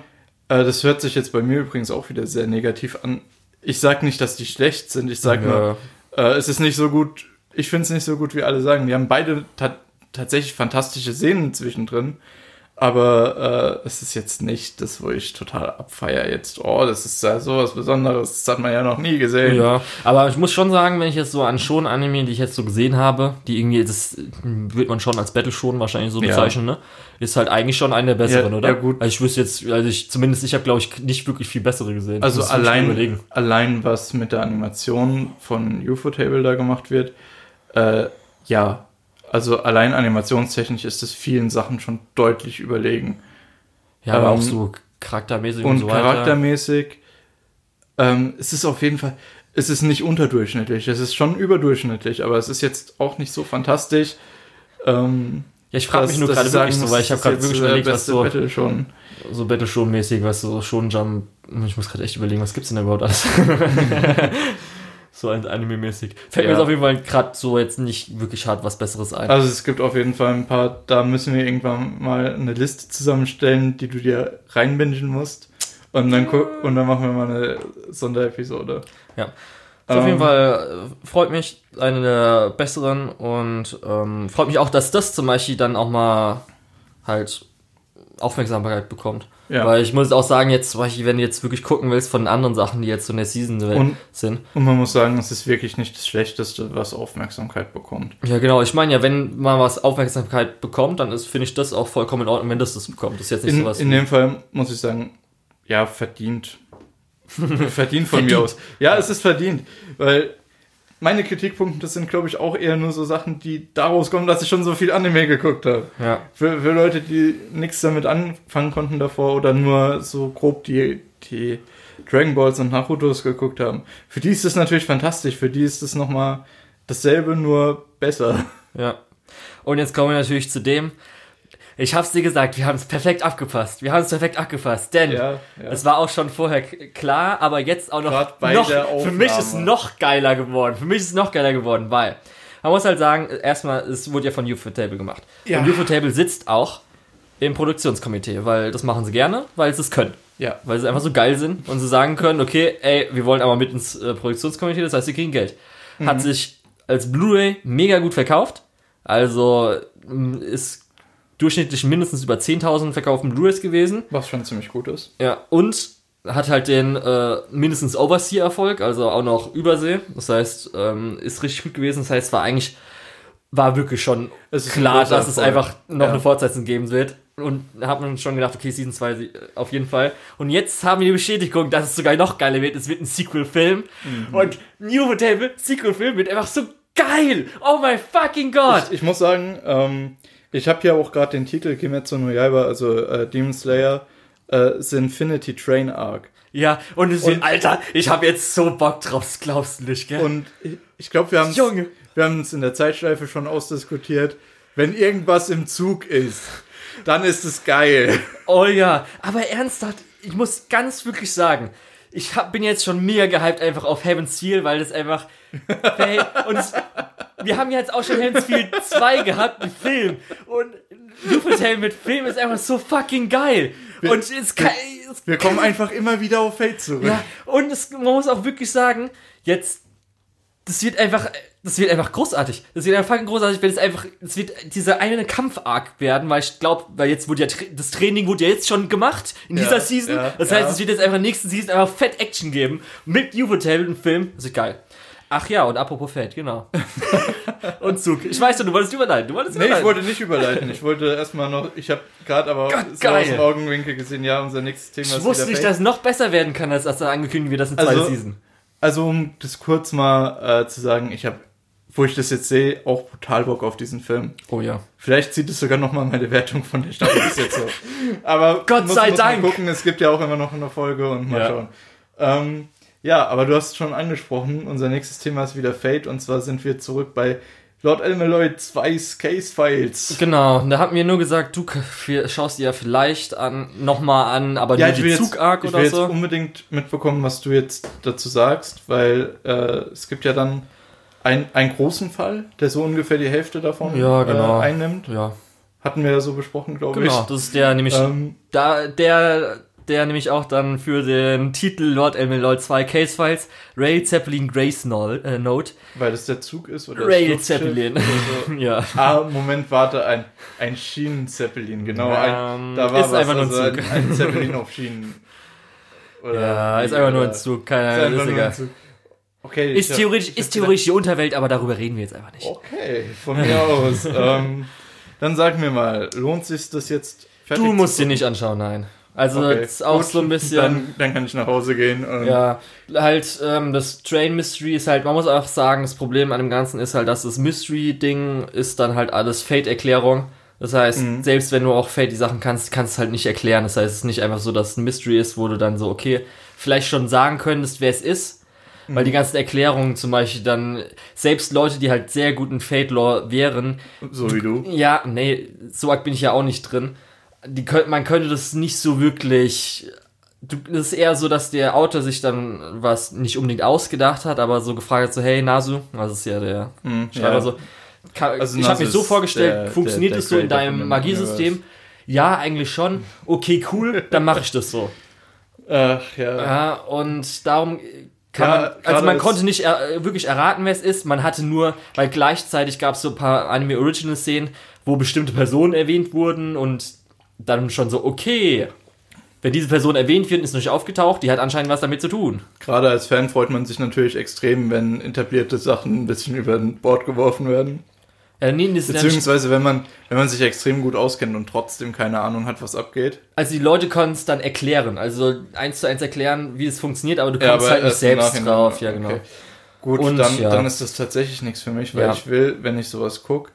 äh, das hört sich jetzt bei mir übrigens auch wieder sehr negativ an. Ich sag nicht, dass die schlecht sind. Ich sag nur, äh, es ist nicht so gut. Ich finde es nicht so gut, wie alle sagen. Die haben beide ta tatsächlich fantastische Szenen zwischendrin. Aber äh, es ist jetzt nicht das, wo ich total abfeier jetzt. Oh, das ist ja sowas Besonderes. Das hat man ja noch nie gesehen. Ja, aber ich muss schon sagen, wenn ich jetzt so an schon Anime, die ich jetzt so gesehen habe, die irgendwie, das wird man schon als Battle schon wahrscheinlich so Ja. bezeichnen, ne? Ist halt eigentlich schon eine der besseren, Ja, oder? ja, gut. Also ich wüsste jetzt, also ich, zumindest ich habe, glaube ich, nicht wirklich viel bessere gesehen. Also allein, allein was mit der Animation von UFO-Table da gemacht wird, äh, ja, also allein animationstechnisch ist es vielen Sachen schon deutlich überlegen. Ja, aber ähm, auch so charaktermäßig und, Und so weiter. charaktermäßig, ähm, es ist auf jeden Fall, es ist nicht unterdurchschnittlich, es ist schon überdurchschnittlich, aber es ist jetzt auch nicht so fantastisch. Ähm, Ja, ich frage mich nur gerade wirklich so, weil ich habe gerade wirklich der überlegt, was so, Battle schon. so Battle Show mäßig, was so schon Jump. Ich muss gerade echt überlegen, was gibt's denn da überhaupt alles? so ein Anime-mäßig. Fällt mir Ja. jetzt auf jeden Fall gerade so jetzt nicht wirklich hart was Besseres ein. Also es gibt auf jeden Fall ein paar, da müssen wir irgendwann mal eine Liste zusammenstellen, die du dir reinbingen musst. Und dann, und dann machen wir mal eine Sonderepisode. Ja. Ist auf Ähm, jeden Fall äh, freut mich, eine der besseren und ähm, freut mich auch, dass das zum Beispiel dann auch mal halt Aufmerksamkeit bekommt. Ja. Weil ich muss auch sagen, jetzt wenn du jetzt wirklich gucken willst von den anderen Sachen, die jetzt so in der Season Und- sind. Und man muss sagen, es ist wirklich nicht das Schlechteste, was Aufmerksamkeit bekommt. Ja, genau. Ich meine ja, wenn man was Aufmerksamkeit bekommt, dann ist, finde ich das auch vollkommen in Ordnung, wenn das das bekommt. Das ist jetzt nicht In, sowas. in dem Fall muss ich sagen, ja, verdient. verdient von mir Verdient. aus. Ja, es ist verdient, weil meine Kritikpunkte sind, glaube ich, auch eher nur so Sachen, die daraus kommen, dass ich schon so viel Anime geguckt habe. ja. Für, für Leute, die nichts damit anfangen konnten davor oder nur so grob die, die Dragon Balls und Narutos geguckt haben, für die ist das natürlich fantastisch. Für die ist das nochmal dasselbe, nur besser. Ja. Und jetzt kommen wir natürlich zu dem. Ich hab's dir gesagt, wir haben es perfekt abgepasst. Wir haben es perfekt abgepasst, denn Ja, ja. es war auch schon vorher klar, aber jetzt auch noch, noch der für mich ist noch geiler geworden. Für mich ist es noch geiler geworden, weil Man muss halt sagen, erstmal, es wurde ja von Ufotable gemacht. Ja. Und Ufotable sitzt auch im Produktionskomitee, weil das machen sie gerne, weil sie es können. Ja. Weil sie einfach so geil sind und sie sagen können, okay, ey, wir wollen aber mit ins äh, Produktionskomitee, das heißt, sie kriegen Geld. Hat sich als Blu-ray mega gut verkauft. Also ist durchschnittlich mindestens über 10.000 verkauften Blu-rays gewesen. Was schon ziemlich gut ist. Ja, und hat halt den äh, mindestens Overseas-Erfolg, also auch noch Übersee. Das heißt, ähm, ist richtig gut gewesen. Das heißt, es war eigentlich, war wirklich schon klar, dass es einfach noch Ja. eine Fortsetzung geben wird. Und da hat man schon gedacht, okay, Season 2 äh, auf jeden Fall. Und jetzt haben wir die Bestätigung, dass es sogar noch geiler wird. Es wird ein Sequel-Film. Mhm. Und New Table, Sequel-Film wird einfach so geil. Oh mein fucking Gott. Ich muss sagen, ähm, ich habe ja auch gerade den Titel Kimetsu no Yaiba, also äh, Demon Slayer, äh, The Infinity Train Arc. Ja, und Und- Alter, ich habe jetzt so Bock drauf, das glaubst du nicht, gell? Und ich, ich glaube, wir haben Junge. wir haben es in der Zeitschleife schon ausdiskutiert. Wenn irgendwas im Zug ist, dann ist es geil. Oh ja, aber ernsthaft, ich muss ganz wirklich sagen, ich hab, bin jetzt schon mega gehypt einfach auf Heaven's Feel, weil das einfach. Hey, und es, wir haben jetzt auch schon Heaven's Feel 2 gehabt, einen Film. Und Lufthotel mit Film ist einfach so fucking geil. und es kann. Es, Wir kommen einfach immer wieder auf Fate zurück. ja, und es, man muss auch wirklich sagen, jetzt. Das wird einfach, das wird einfach großartig. Das wird einfach großartig, wenn es einfach, es wird dieser eine Kampf-Arc werden, weil ich glaube, weil jetzt wurde ja, das Training wurde ja jetzt schon gemacht in Ja, dieser Season. ja, das heißt, ja. es wird jetzt einfach nächste Season einfach fett Action geben. Mit U-Hotel im Film. Das wird geil. Ach ja, und apropos Fett, genau. und Zug. Ich weiß schon, du wolltest überleiten. Du wolltest Nee, überleiten. ich wollte nicht überleiten. Ich wollte erstmal noch, ich habe gerade aber Gott, so geil. aus dem Augenwinkel gesehen, ja, unser nächstes Thema ich ist wusste wieder nicht, dass es noch besser werden kann, als das da angekündigt wird, das in zwei Also- Season. Also um das kurz mal äh, zu sagen, ich habe, wo ich das jetzt sehe, auch brutal Bock auf diesen Film. Oh ja. Vielleicht zieht es sogar noch mal meine Wertung von der Staffel bis jetzt so. Aber Gott muss, sei muss Dank. gucken, es gibt ja auch immer noch eine Folge und mal Ja. schauen. Ähm, ja, aber du hast es schon angesprochen, unser nächstes Thema ist wieder Fate und zwar sind wir zurück bei Lord Elmeloy 2 Case Files. Genau, da hat mir nur gesagt, du schaust dir ja vielleicht an, nochmal an, aber nur die jetzt, Zug-Arc ich will oder jetzt so. unbedingt mitbekommen, was du jetzt dazu sagst, weil äh, es gibt ja dann ein, einen großen Fall, der so ungefähr die Hälfte davon Ja, genau. äh, einnimmt. Ja, Hatten wir ja so besprochen, glaube genau, ich. das ist der nämlich, Ähm, da, der, der nämlich auch dann für den Titel Lord Elmelol 2 Case Files Rail Zeppelin Grace Nol- äh, Note. weil das der Zug ist oder Rail das Zeppelin. so. ja. Ah, Moment, warte, ein, ein Schienen-Zeppelin, genau. Ähm, ein, da war ist was, einfach nur ein also Zug. Ein, ein Zeppelin auf Schienen. Oder Ja, ist einfach nur ein Zug, keine Ahnung, Okay, Ist hab- theoretisch, ich ist hab theoretisch die Unterwelt, aber darüber reden wir jetzt einfach nicht. Okay, von mir aus. ähm, dann sag mir mal, lohnt sich das jetzt fertig Du musst dir gucken? nicht anschauen, nein. Also, Okay, das ist auch gut, so ein bisschen. Dann, dann kann ich nach Hause gehen. Ja, halt, ähm, das Train Mystery ist halt, man muss auch sagen, das Problem an dem Ganzen ist halt, dass das Mystery-Ding ist dann halt alles Fate-Erklärung. Das heißt, Mhm. selbst wenn du auch Fate die Sachen kannst, kannst du es halt nicht erklären. Das heißt, es ist nicht einfach so, dass es ein Mystery ist, wo du dann so, okay, vielleicht schon sagen könntest, wer es ist. Weil Mhm. die ganzen Erklärungen zum Beispiel dann, selbst Leute, die halt sehr gut in Fate-Lore wären, So wie du. ja, nee, so arg bin ich ja auch nicht drin. Die man könnte das nicht so wirklich. Du, das ist eher so, dass der Autor sich dann was nicht unbedingt ausgedacht hat, aber so gefragt hat, so, hey Nasu, das ist ja der Mhm, Schreiber ja. so. Kann, Also ich habe mir so vorgestellt, der- funktioniert es so in deinem Magiesystem? Ja, eigentlich schon. Okay, cool, dann mache ich das so. Ach ja. Ja, und darum kann Ja, man, also man konnte nicht er, wirklich erraten, wer es ist. Man hatte nur, weil gleichzeitig gab es so ein paar Anime Original Szenen, wo bestimmte Personen erwähnt wurden und dann schon so, okay, wenn diese Person erwähnt wird, ist noch nicht aufgetaucht, die hat anscheinend was damit zu tun. Gerade als Fan freut man sich natürlich extrem, wenn etablierte Sachen ein bisschen über Bord geworfen werden. Ja, nee, das ist ja nicht, Beziehungsweise wenn man, wenn man sich extrem gut auskennt und trotzdem keine Ahnung hat, was abgeht. also die Leute konnten es dann erklären, also eins zu eins erklären, wie es funktioniert, aber du Ja, kommst halt nicht selbst drauf. Ja, genau. okay. Gut, Und, dann, ja. dann ist das tatsächlich nichts für mich, weil Ja. ich will, wenn ich sowas gucke,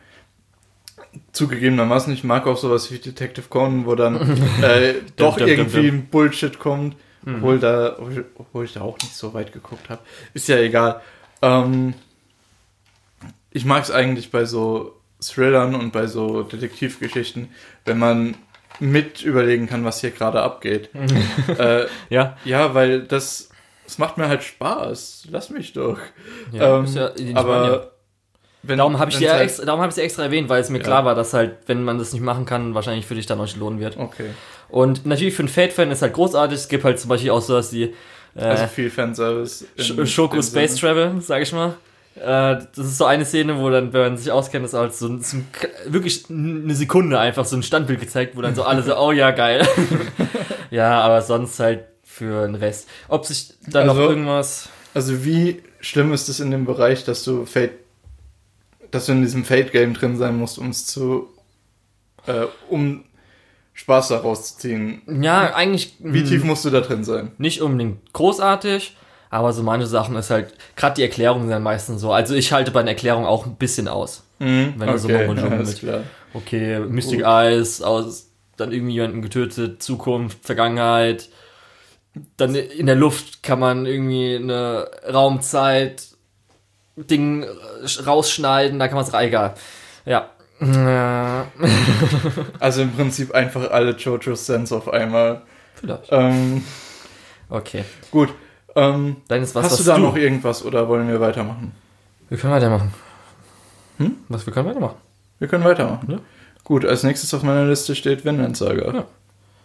zugegebenermaßen, ich mag auch sowas wie Detective Conan, wo dann äh, doch dum, dum, irgendwie dum. ein Bullshit kommt, Mhm. obwohl, da, obwohl ich da auch nicht so weit geguckt habe. Ist ja egal. Ähm, ich mag es eigentlich bei so Thrillern und bei so Detektivgeschichten, wenn man mit überlegen kann, was hier gerade abgeht. äh, Ja, ja, weil das, das macht mir halt Spaß. Lass mich doch. ja, Ähm, ja, aber wenn, Darum habe ich, dir halt- extra- darum ich extra erwähnt, weil es mir Ja. klar war, dass halt, wenn man das nicht machen kann, wahrscheinlich für dich dann auch nicht lohnen wird. Okay. Und natürlich für einen Fate-Fan ist halt großartig. Es gibt halt zum Beispiel auch sowas wie äh, Also viel Fanservice. in Sch- Schoko Space Sinne. Travel, sag ich mal. Äh, das ist so eine Szene, wo dann, wenn man sich auskennt, ist halt so, ein- so ein, wirklich eine Sekunde einfach so ein Standbild gezeigt, wo dann so alle so, oh ja, geil. ja, aber sonst halt für den Rest. Ob sich da noch Also- irgendwas. Also wie schlimm ist es in dem Bereich, dass du Fate, dass du in diesem Fate-Game drin sein musst, um es zu, äh, um Spaß daraus zu ziehen? Ja, eigentlich Wie tief musst du da drin sein? nicht unbedingt großartig, aber so manche Sachen ist halt, gerade die Erklärungen sind meistens so. Also ich halte bei den Erklärungen auch ein bisschen aus. Mhm. Wenn du so Momo Jomo alles mit- klar. Okay, Mystic Gut. Eyes aus dann irgendwie jemanden getötet, Zukunft, Vergangenheit. Dann in der Luft kann man irgendwie eine Raumzeit Ding äh, rausschneiden, da kann man es egal. Ja. Ja, Also im Prinzip einfach alle Jojo Sense auf einmal. Vielleicht. Ähm, Okay. gut. Ähm, Dann ist was, hast du da noch irgendwas oder wollen wir weitermachen? Wir können weitermachen. Hm? Was, wir können weitermachen. Wir können weitermachen. Ja. Gut, als nächstes auf meiner Liste steht Vinland Saga. Ja.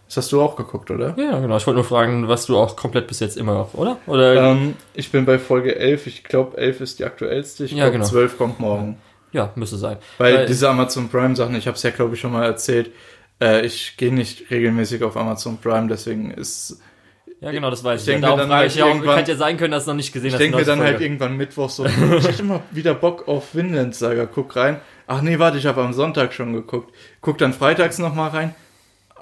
Das hast du auch geguckt, oder? Ja, genau. Ich wollte nur fragen, was du auch komplett bis jetzt immer noch, oder? Oder? Ähm, ich bin bei Folge 11. Ich glaube, 11 ist die aktuellste. Ich Ja, glaube, genau. 12 kommt morgen. ja, müsste sein. Weil, Weil- diese Amazon Prime Sachen, ich habe es ja, glaube ich, schon mal erzählt, äh, ich gehe nicht regelmäßig auf Amazon Prime, deswegen ist. Ja, genau, das weiß Ich ich. denke ja, mir darum dann halt ich ja, auch, irgendwann- könnte ja sein können, dass du noch nicht gesehen Ich hast. denke mir neueste dann halt Folge. irgendwann Mittwoch so, ich hätte mal wieder Bock auf Vinland Saga, guck rein. Ach nee, warte, ich habe am Sonntag schon geguckt. Guck dann freitags nochmal rein.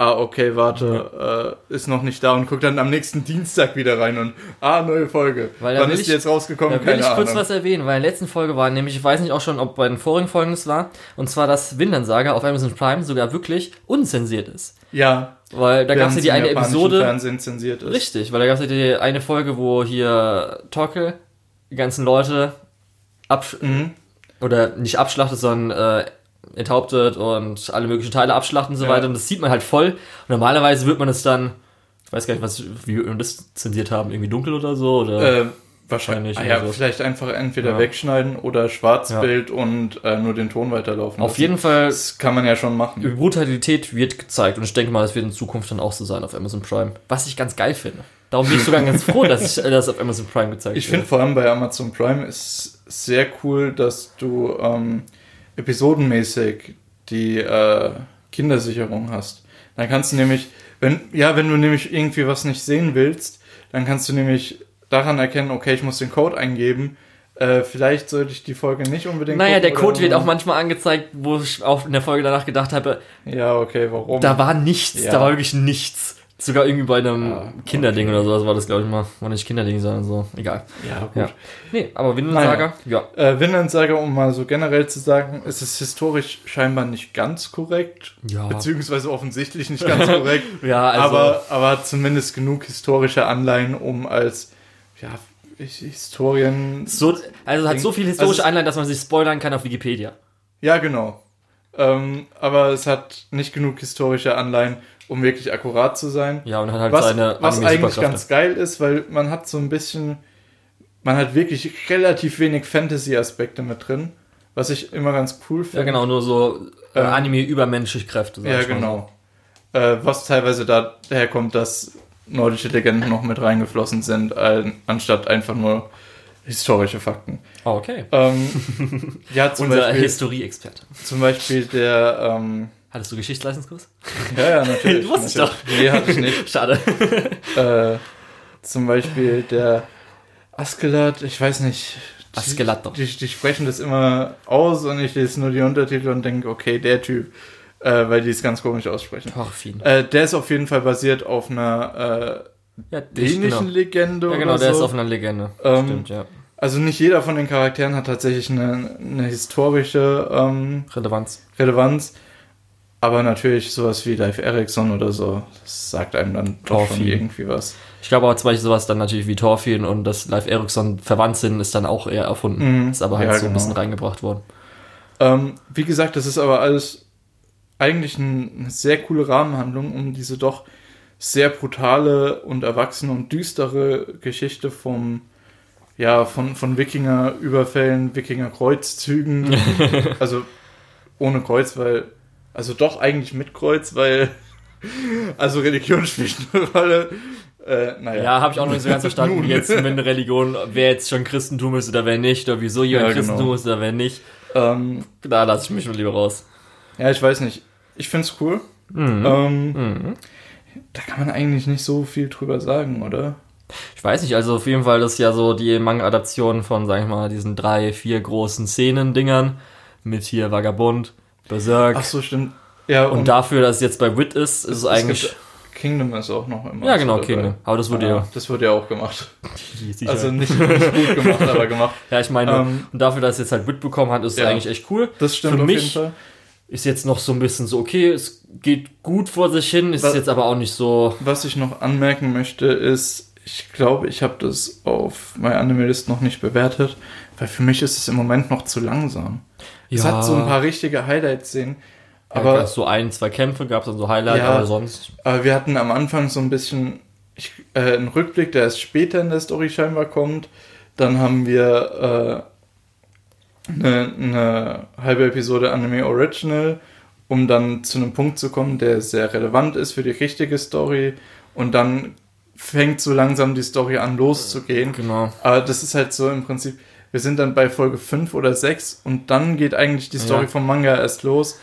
Ah, okay, warte, äh, ist noch nicht da und guck dann am nächsten Dienstag wieder rein und ah, neue Folge. Weil Wann ist ich- die jetzt rausgekommen? Da will Keine ich kurz Ahnung. was erwähnen, weil in der letzten Folge war nämlich, ich weiß nicht auch schon, ob bei den vorigen Folgen es war, und zwar, dass Vinland Saga auf Amazon Prime sogar wirklich unzensiert ist. Ja, Weil da gab es ja die eine Episode. Fernsehen zensiert ist. Richtig, weil da gab es ja die eine Folge, wo hier Torkel die ganzen Leute absch Mhm. oder nicht abschlachtet, sondern äh, enthauptet und alle möglichen Teile abschlachtet und so Ja. weiter. Und das sieht man halt voll. Und normalerweise wird man es dann, ich weiß gar nicht, was, wie wir das zensiert haben, irgendwie dunkel oder so. Oder Äh, wahrscheinlich. Ah, ja, oder so. vielleicht einfach entweder Ja. wegschneiden oder Schwarzbild und äh, nur den Ton weiterlaufen. auf lassen. jeden Fall, Das kann man ja schon machen. Brutalität wird gezeigt. Und ich denke mal, das wird in Zukunft dann auch so sein auf Amazon Prime. Was ich ganz geil finde. Darum bin ich sogar ganz froh, dass ich äh, das auf Amazon Prime gezeigt Ich finde vor allem bei Amazon Prime ist sehr cool, dass du ähm, episodenmäßig die äh, Kindersicherung hast. Dann kannst du nämlich, wenn, ja, wenn du nämlich irgendwie was nicht sehen willst, dann kannst du nämlich daran erkennen, okay, ich muss den Code eingeben. Äh, vielleicht sollte ich die Folge nicht unbedingt. Naja, der Code wird auch manchmal angezeigt, wo ich auch in der Folge danach gedacht habe, Ja, okay, warum? da war nichts, Ja. da war wirklich nichts. Sogar irgendwie bei einem Ah, Kinderding oder sowas war das, glaube ich mal. War nicht Kinderding, sondern so. Egal. ja, gut. Ja. Nee, aber Vinland Saga, ja. Äh, Vinland Saga, um mal so generell zu sagen, ist es historisch scheinbar nicht ganz korrekt. Ja. Beziehungsweise offensichtlich nicht ganz korrekt. Ja, also. aber, aber zumindest genug historische Anleihen, um als ja, ich- Historien. so, also hat so viel historische Also- Einleihen, dass man sich spoilern kann auf Wikipedia. Ja, genau. Ähm, aber es hat nicht genug historische Anleihen, um wirklich akkurat zu sein. Ja, und hat halt Was, seine was eigentlich ganz geil ist, weil man hat so ein bisschen, man hat wirklich relativ wenig Fantasy-Aspekte mit drin, was ich immer ganz cool finde. Ja, genau, nur so äh, Ähm, Anime-übermenschliche Kräfte. sag Ja, genau. Äh, was teilweise daher kommt, dass nordische Legenden noch mit reingeflossen sind, anstatt einfach nur historische Fakten. Oh, okay. Ähm, ja, zum Unser Historie-Experte. zum Beispiel der, ähm, Hattest du Geschichtsleistungskurs? ja, ja, natürlich. Du wusstest natürlich. Nee, hatte ich nicht. Schade. Äh, zum Beispiel der Askelat, ich weiß nicht. die- Askeladon. Die, die sprechen das immer aus und ich lese nur die Untertitel und denke, okay, der Typ, äh, weil die es ganz komisch aussprechen. Torfin. Äh, der ist auf jeden Fall basiert auf einer Ja, äh, dänischen genau. Legende Ja, genau, oder der so. ist auf einer Legende. Ähm, Stimmt, ja. also nicht jeder von den Charakteren hat tatsächlich eine, eine historische ähm, Relevanz. Relevanz. Aber natürlich sowas wie Live Ericsson oder so, das sagt einem dann doch schon irgendwie was. Ich glaube aber zum Beispiel sowas dann natürlich wie Thorfinn und dass Live Ericsson verwandt sind, ist dann auch eher erfunden. Mhm. Ist aber halt Ja, so ein genau. bisschen reingebracht worden. Ähm, wie gesagt, das ist aber alles eigentlich ein, eine sehr coole Rahmenhandlung, um diese doch sehr brutale und erwachsene und düstere Geschichte vom ja, von, von Wikinger-Überfällen, Wikinger-Kreuzzügen. also ohne Kreuz, weil, also doch eigentlich mit Kreuz, weil, also Religion spielt eine Rolle. Äh, naja. Ja, habe ich auch noch nicht so ganz verstanden, wie jetzt mit einer Religion, wer jetzt schon Christentum ist oder wer nicht, oder wieso jemand Ja, genau. Christentum ist oder wer nicht. Ähm, Da lasse ich mich mal lieber raus. ja, ich weiß nicht. Ich find's cool. Mhm. Ähm, Da kann man eigentlich nicht so viel drüber sagen, oder? Ich weiß nicht, also auf jeden Fall das ist ja so die Manga-Adaption von, sag ich mal, diesen drei, vier großen Szenen-Dingern mit hier Vagabund, Berserk. Ach so, stimmt. Ja, und, dafür, dass es jetzt bei Wit ist, ist es eigentlich. gibt- Kingdom ist auch noch immer. Ja, genau. Kingdom. Aber das wurde ja. Das wurde ja auch gemacht. sicher. Also nicht, nicht gut gemacht, aber gemacht. ja, ich meine, ähm, und dafür, dass es jetzt halt Wit bekommen hat, ist es Ja. eigentlich echt cool. Das stimmt Für auf mich- jeden Fall. Ist jetzt noch so ein bisschen so, okay, es geht gut vor sich hin, ist Was- jetzt aber auch nicht so. Was ich noch anmerken möchte, ist, ich glaube, ich habe das auf MyAnimeList noch nicht bewertet, weil für mich ist es im Moment noch zu langsam. Es Ja. hat so ein paar richtige Highlights-Szenen, Aber aber, so ein, zwei Kämpfe gab es dann so Highlight, Ja. aber sonst. aber wir hatten am Anfang so ein bisschen ich, äh, einen Rückblick, der erst später in der Story scheinbar kommt. Dann haben wir äh, eine, eine halbe Episode Anime Original, um dann zu einem Punkt zu kommen, der sehr relevant ist für die richtige Story. Und dann fängt so langsam die Story an loszugehen. Genau. Aber das ist halt so im Prinzip, wir sind dann bei Folge 5 oder 6 und dann geht eigentlich die Story Ja. vom Manga erst los.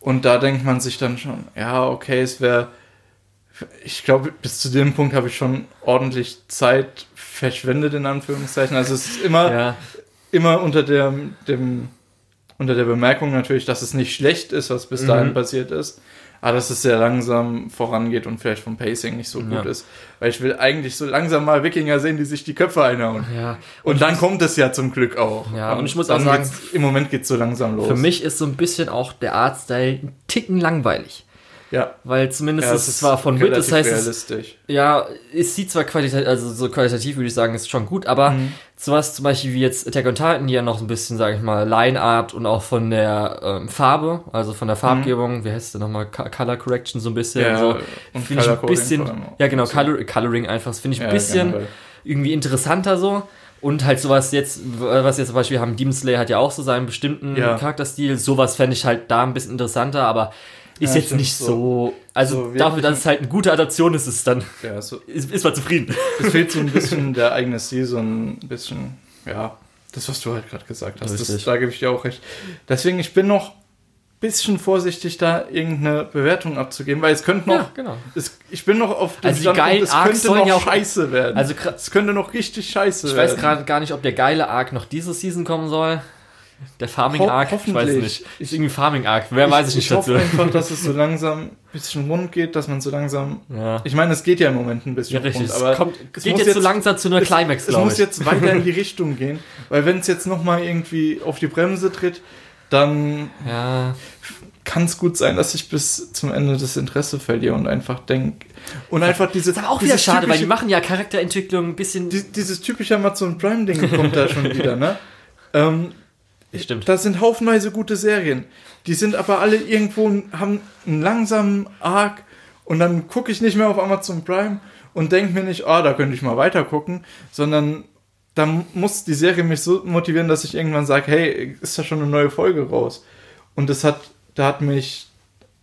Und da denkt man sich dann schon, ja, okay, es wäre. Ich glaube, bis zu dem Punkt habe ich schon ordentlich Zeit verschwendet, in Anführungszeichen. Also es ist immer, Ja, immer unter der, dem, unter der Bemerkung natürlich, dass es nicht schlecht ist, was bis dahin Mhm. passiert ist. Aber dass es sehr langsam vorangeht und vielleicht vom Pacing nicht so gut Ja. ist. Weil ich will eigentlich so langsam mal Wikinger sehen, die sich die Köpfe einhauen. ja. Und, dann kommt es ja zum Glück auch. Ja, und ich muss auch sagen, im Moment geht es so langsam los. Für mich ist so ein bisschen auch der Artstyle ein Ticken langweilig. ja, Weil zumindest ja ist es zwar von Wit, das heißt, es, ja, es sieht zwar qualitativ, also so qualitativ würde ich sagen, ist schon gut, aber Mhm. Sowas zum Beispiel wie jetzt Attack on Titan, die ja noch ein bisschen, sage ich mal, Line Art und auch von der ähm, Farbe, also von der Farbgebung, wie heißt der nochmal, Co- Color Correction so ein bisschen, Mhm. Ja, so, finde ich ein bisschen, ja genau. Color, Coloring einfach, finde ich ein Ja, bisschen generell. irgendwie interessanter so. Und halt sowas jetzt, was jetzt zum Beispiel haben, Demon Slayer hat ja auch so seinen bestimmten Ja. Charakterstil. Sowas fände ich halt da ein bisschen interessanter, aber ist Ja, jetzt stimmt, nicht so- so. Also so dafür, dass es halt eine gute Adaption ist, ist es dann, Ja, so, ist, ist man zufrieden. es fehlt so ein bisschen der eigene Stil, so ein bisschen, ja, das, was du halt gerade gesagt hast. Das, da gebe ich dir auch recht. Deswegen, ich bin noch ein bisschen vorsichtig, da irgendeine Bewertung abzugeben, weil es könnte noch, Ja, genau. es, ich bin noch auf dem Also die geilen es Arcs könnte noch ja auch- scheiße werden. Also es könnte noch richtig scheiße Ich werden. weiß gerade gar nicht, ob der geile Arc noch diese Season kommen soll. Der Farming Ho- Arc, ich weiß nicht. Ist irgendwie Farming Arc, wer weiß ich nicht ich hoffe dazu. einfach, dass es so langsam ein bisschen rund geht, dass man so langsam. Ja. Ich meine, es geht ja im Moment ein bisschen Ja, richtig. rund, aber es kommt, es geht muss jetzt, so langsam zu einer es, Climax, es glaube muss ich. jetzt weiter in die Richtung gehen, weil wenn es jetzt nochmal irgendwie auf die Bremse tritt, dann ja, kann es gut sein, dass ich bis zum Ende das Interesse verliere und einfach denke und einfach diese ist aber auch wieder schade, weil die machen ja Charakterentwicklung ein bisschen. die, dieses typische Amazon Prime Ding kommt da schon wieder, ne? Ähm, Stimmt. Da sind haufenweise gute Serien. Die sind aber alle irgendwo, haben einen langsamen Arc und dann gucke ich nicht mehr auf Amazon Prime und denke mir nicht, ah, da könnte ich mal weiter gucken, sondern da muss die Serie mich so motivieren, dass ich irgendwann sage, hey, ist da schon eine neue Folge raus? Und das hat, da hat mich,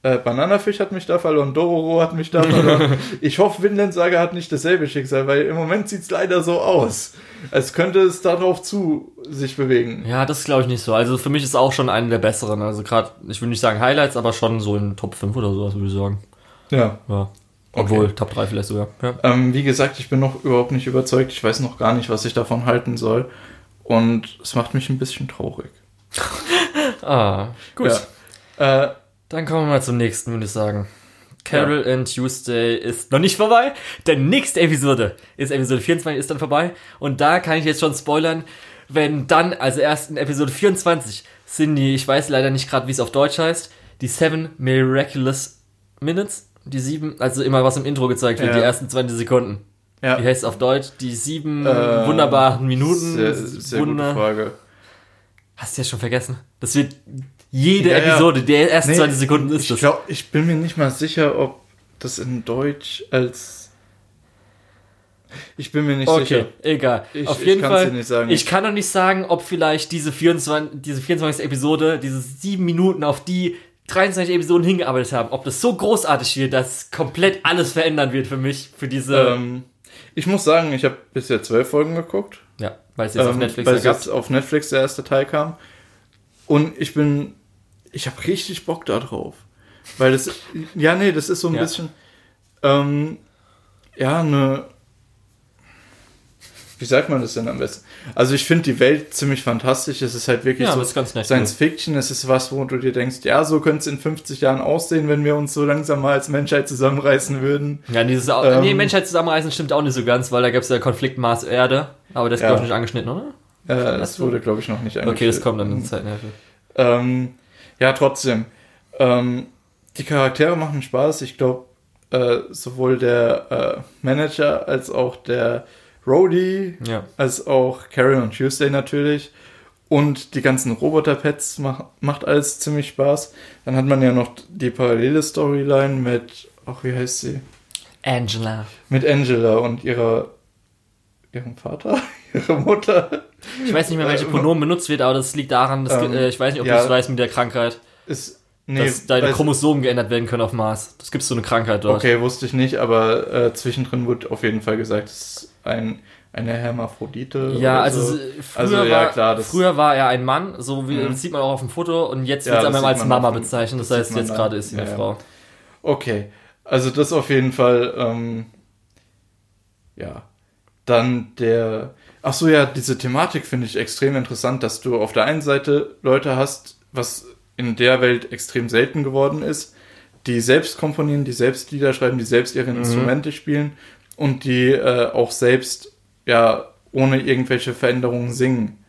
äh, Bananafisch hat mich da verloren, Dororo hat mich da verloren. ich hoffe, Vinland Saga hat nicht dasselbe Schicksal, weil im Moment sieht es leider so aus. Als könnte es darauf zu sich bewegen. Ja, das glaube ich nicht so. Also für mich ist auch schon eine der besseren. Also gerade, ich will nicht sagen Highlights, aber schon so in Top 5 oder sowas, würde ich sagen. Ja. Ja. Obwohl, Top 3 vielleicht sogar. Ja. Ähm, wie gesagt, ich bin noch überhaupt nicht überzeugt. Ich weiß noch gar nicht, was ich davon halten soll. Und es macht mich ein bisschen traurig. Ah, gut. Ja. Äh, Dann kommen wir mal zum nächsten, würde ich sagen. Carol and Tuesday ist noch nicht vorbei. Der nächste Episode ist Episode 24, ist dann vorbei. Und da kann ich jetzt schon spoilern, wenn dann, also erst in Episode 24, sind die, ich weiß leider nicht gerade, wie es auf Deutsch heißt, die Seven Miraculous Minutes. Die sieben, also immer was im Intro gezeigt wird, Ja. die ersten 20 Sekunden. ja. Wie heißt es auf Deutsch? Die sieben Äh, wunderbaren Minuten. Sehr, sehr gute Wunder- Frage. Hast du ja schon vergessen? Das wird jede Ja, ja. Episode, der ersten Nee, 20 Sekunden ist Ich, das. glaub, ich bin mir nicht mal sicher, ob das in Deutsch als. Ich bin mir nicht Okay, sicher. egal. Ich- Auf ich jeden kann's Fall. nicht sagen. Ich kann doch nicht sagen, ob vielleicht diese 24, diese 24. Episode, diese sieben Minuten, auf die 23 Episoden hingearbeitet haben, ob das so großartig wird, dass komplett alles verändern wird für mich, für diese, Ähm, ich muss sagen, ich habe bisher zwölf Folgen geguckt. ja, weil es jetzt auf ähm, Netflix weil ja es jetzt auf Netflix der erste Teil kam. Und ich bin, ich habe richtig Bock da drauf. Weil das, ja, nee, das ist so ein Ja. bisschen, ähm, ja, eine, wie sagt man das denn am besten? Also ich finde die Welt ziemlich fantastisch. Es ist halt wirklich Ja, so. Science Fiction. Es ist was, wo du dir denkst, ja, so könnte es in 50 Jahren aussehen, wenn wir uns so langsam mal als Menschheit zusammenreißen würden. Ja, dieses Ähm, nee, Menschheit zusammenreißen stimmt auch nicht so ganz, weil da gab es ja Konflikt Mars-Erde, aber das ist, Ja. glaube ich, nicht angeschnitten, oder? Äh, das wurde, glaube ich, noch nicht Okay, das kommt dann in der Zeit. Ja. Ähm, ja, trotzdem. Ähm, die Charaktere machen Spaß. Ich glaube, äh, sowohl der äh, Manager als auch der Rhodey, ja. als auch Carol und Tuesday natürlich. Und die ganzen Roboter-Pets mach, macht alles ziemlich Spaß. Dann hat man ja noch die parallele Storyline mit, ach, wie heißt sie? Angela. Mit Angela und ihrer, ihrem Vater, ihrer Mutter. Ich weiß nicht mehr, welche Äh, Pronomen benutzt wird, aber das liegt daran, dass, Ähm, äh, ich weiß nicht, ob ja. du es weißt mit der Krankheit, Ist, nee, dass deine Chromosomen geändert werden können auf Mars. Das gibt so eine Krankheit dort. Okay, wusste ich nicht, aber äh, zwischendrin wurde auf jeden Fall gesagt, es ist ein, eine Hermaphrodite. Ja, also so. äh, früher, Also, ja, war, klar, das- früher war er ein Mann, so wie Mhm. das sieht man auch auf dem Foto und jetzt wird es einmal als Mama bezeichnet, das, das heißt jetzt gerade ist sie eine Ja, ja. Frau. Okay, also das auf jeden Fall, ähm, ja. Dann der, ach so ja, diese Thematik finde ich extrem interessant, dass du auf der einen Seite Leute hast, was in der Welt extrem selten geworden ist, die selbst komponieren, die selbst Lieder schreiben, die selbst ihre Instrumente spielen und die äh, auch selbst, ja, ohne irgendwelche Veränderungen singen.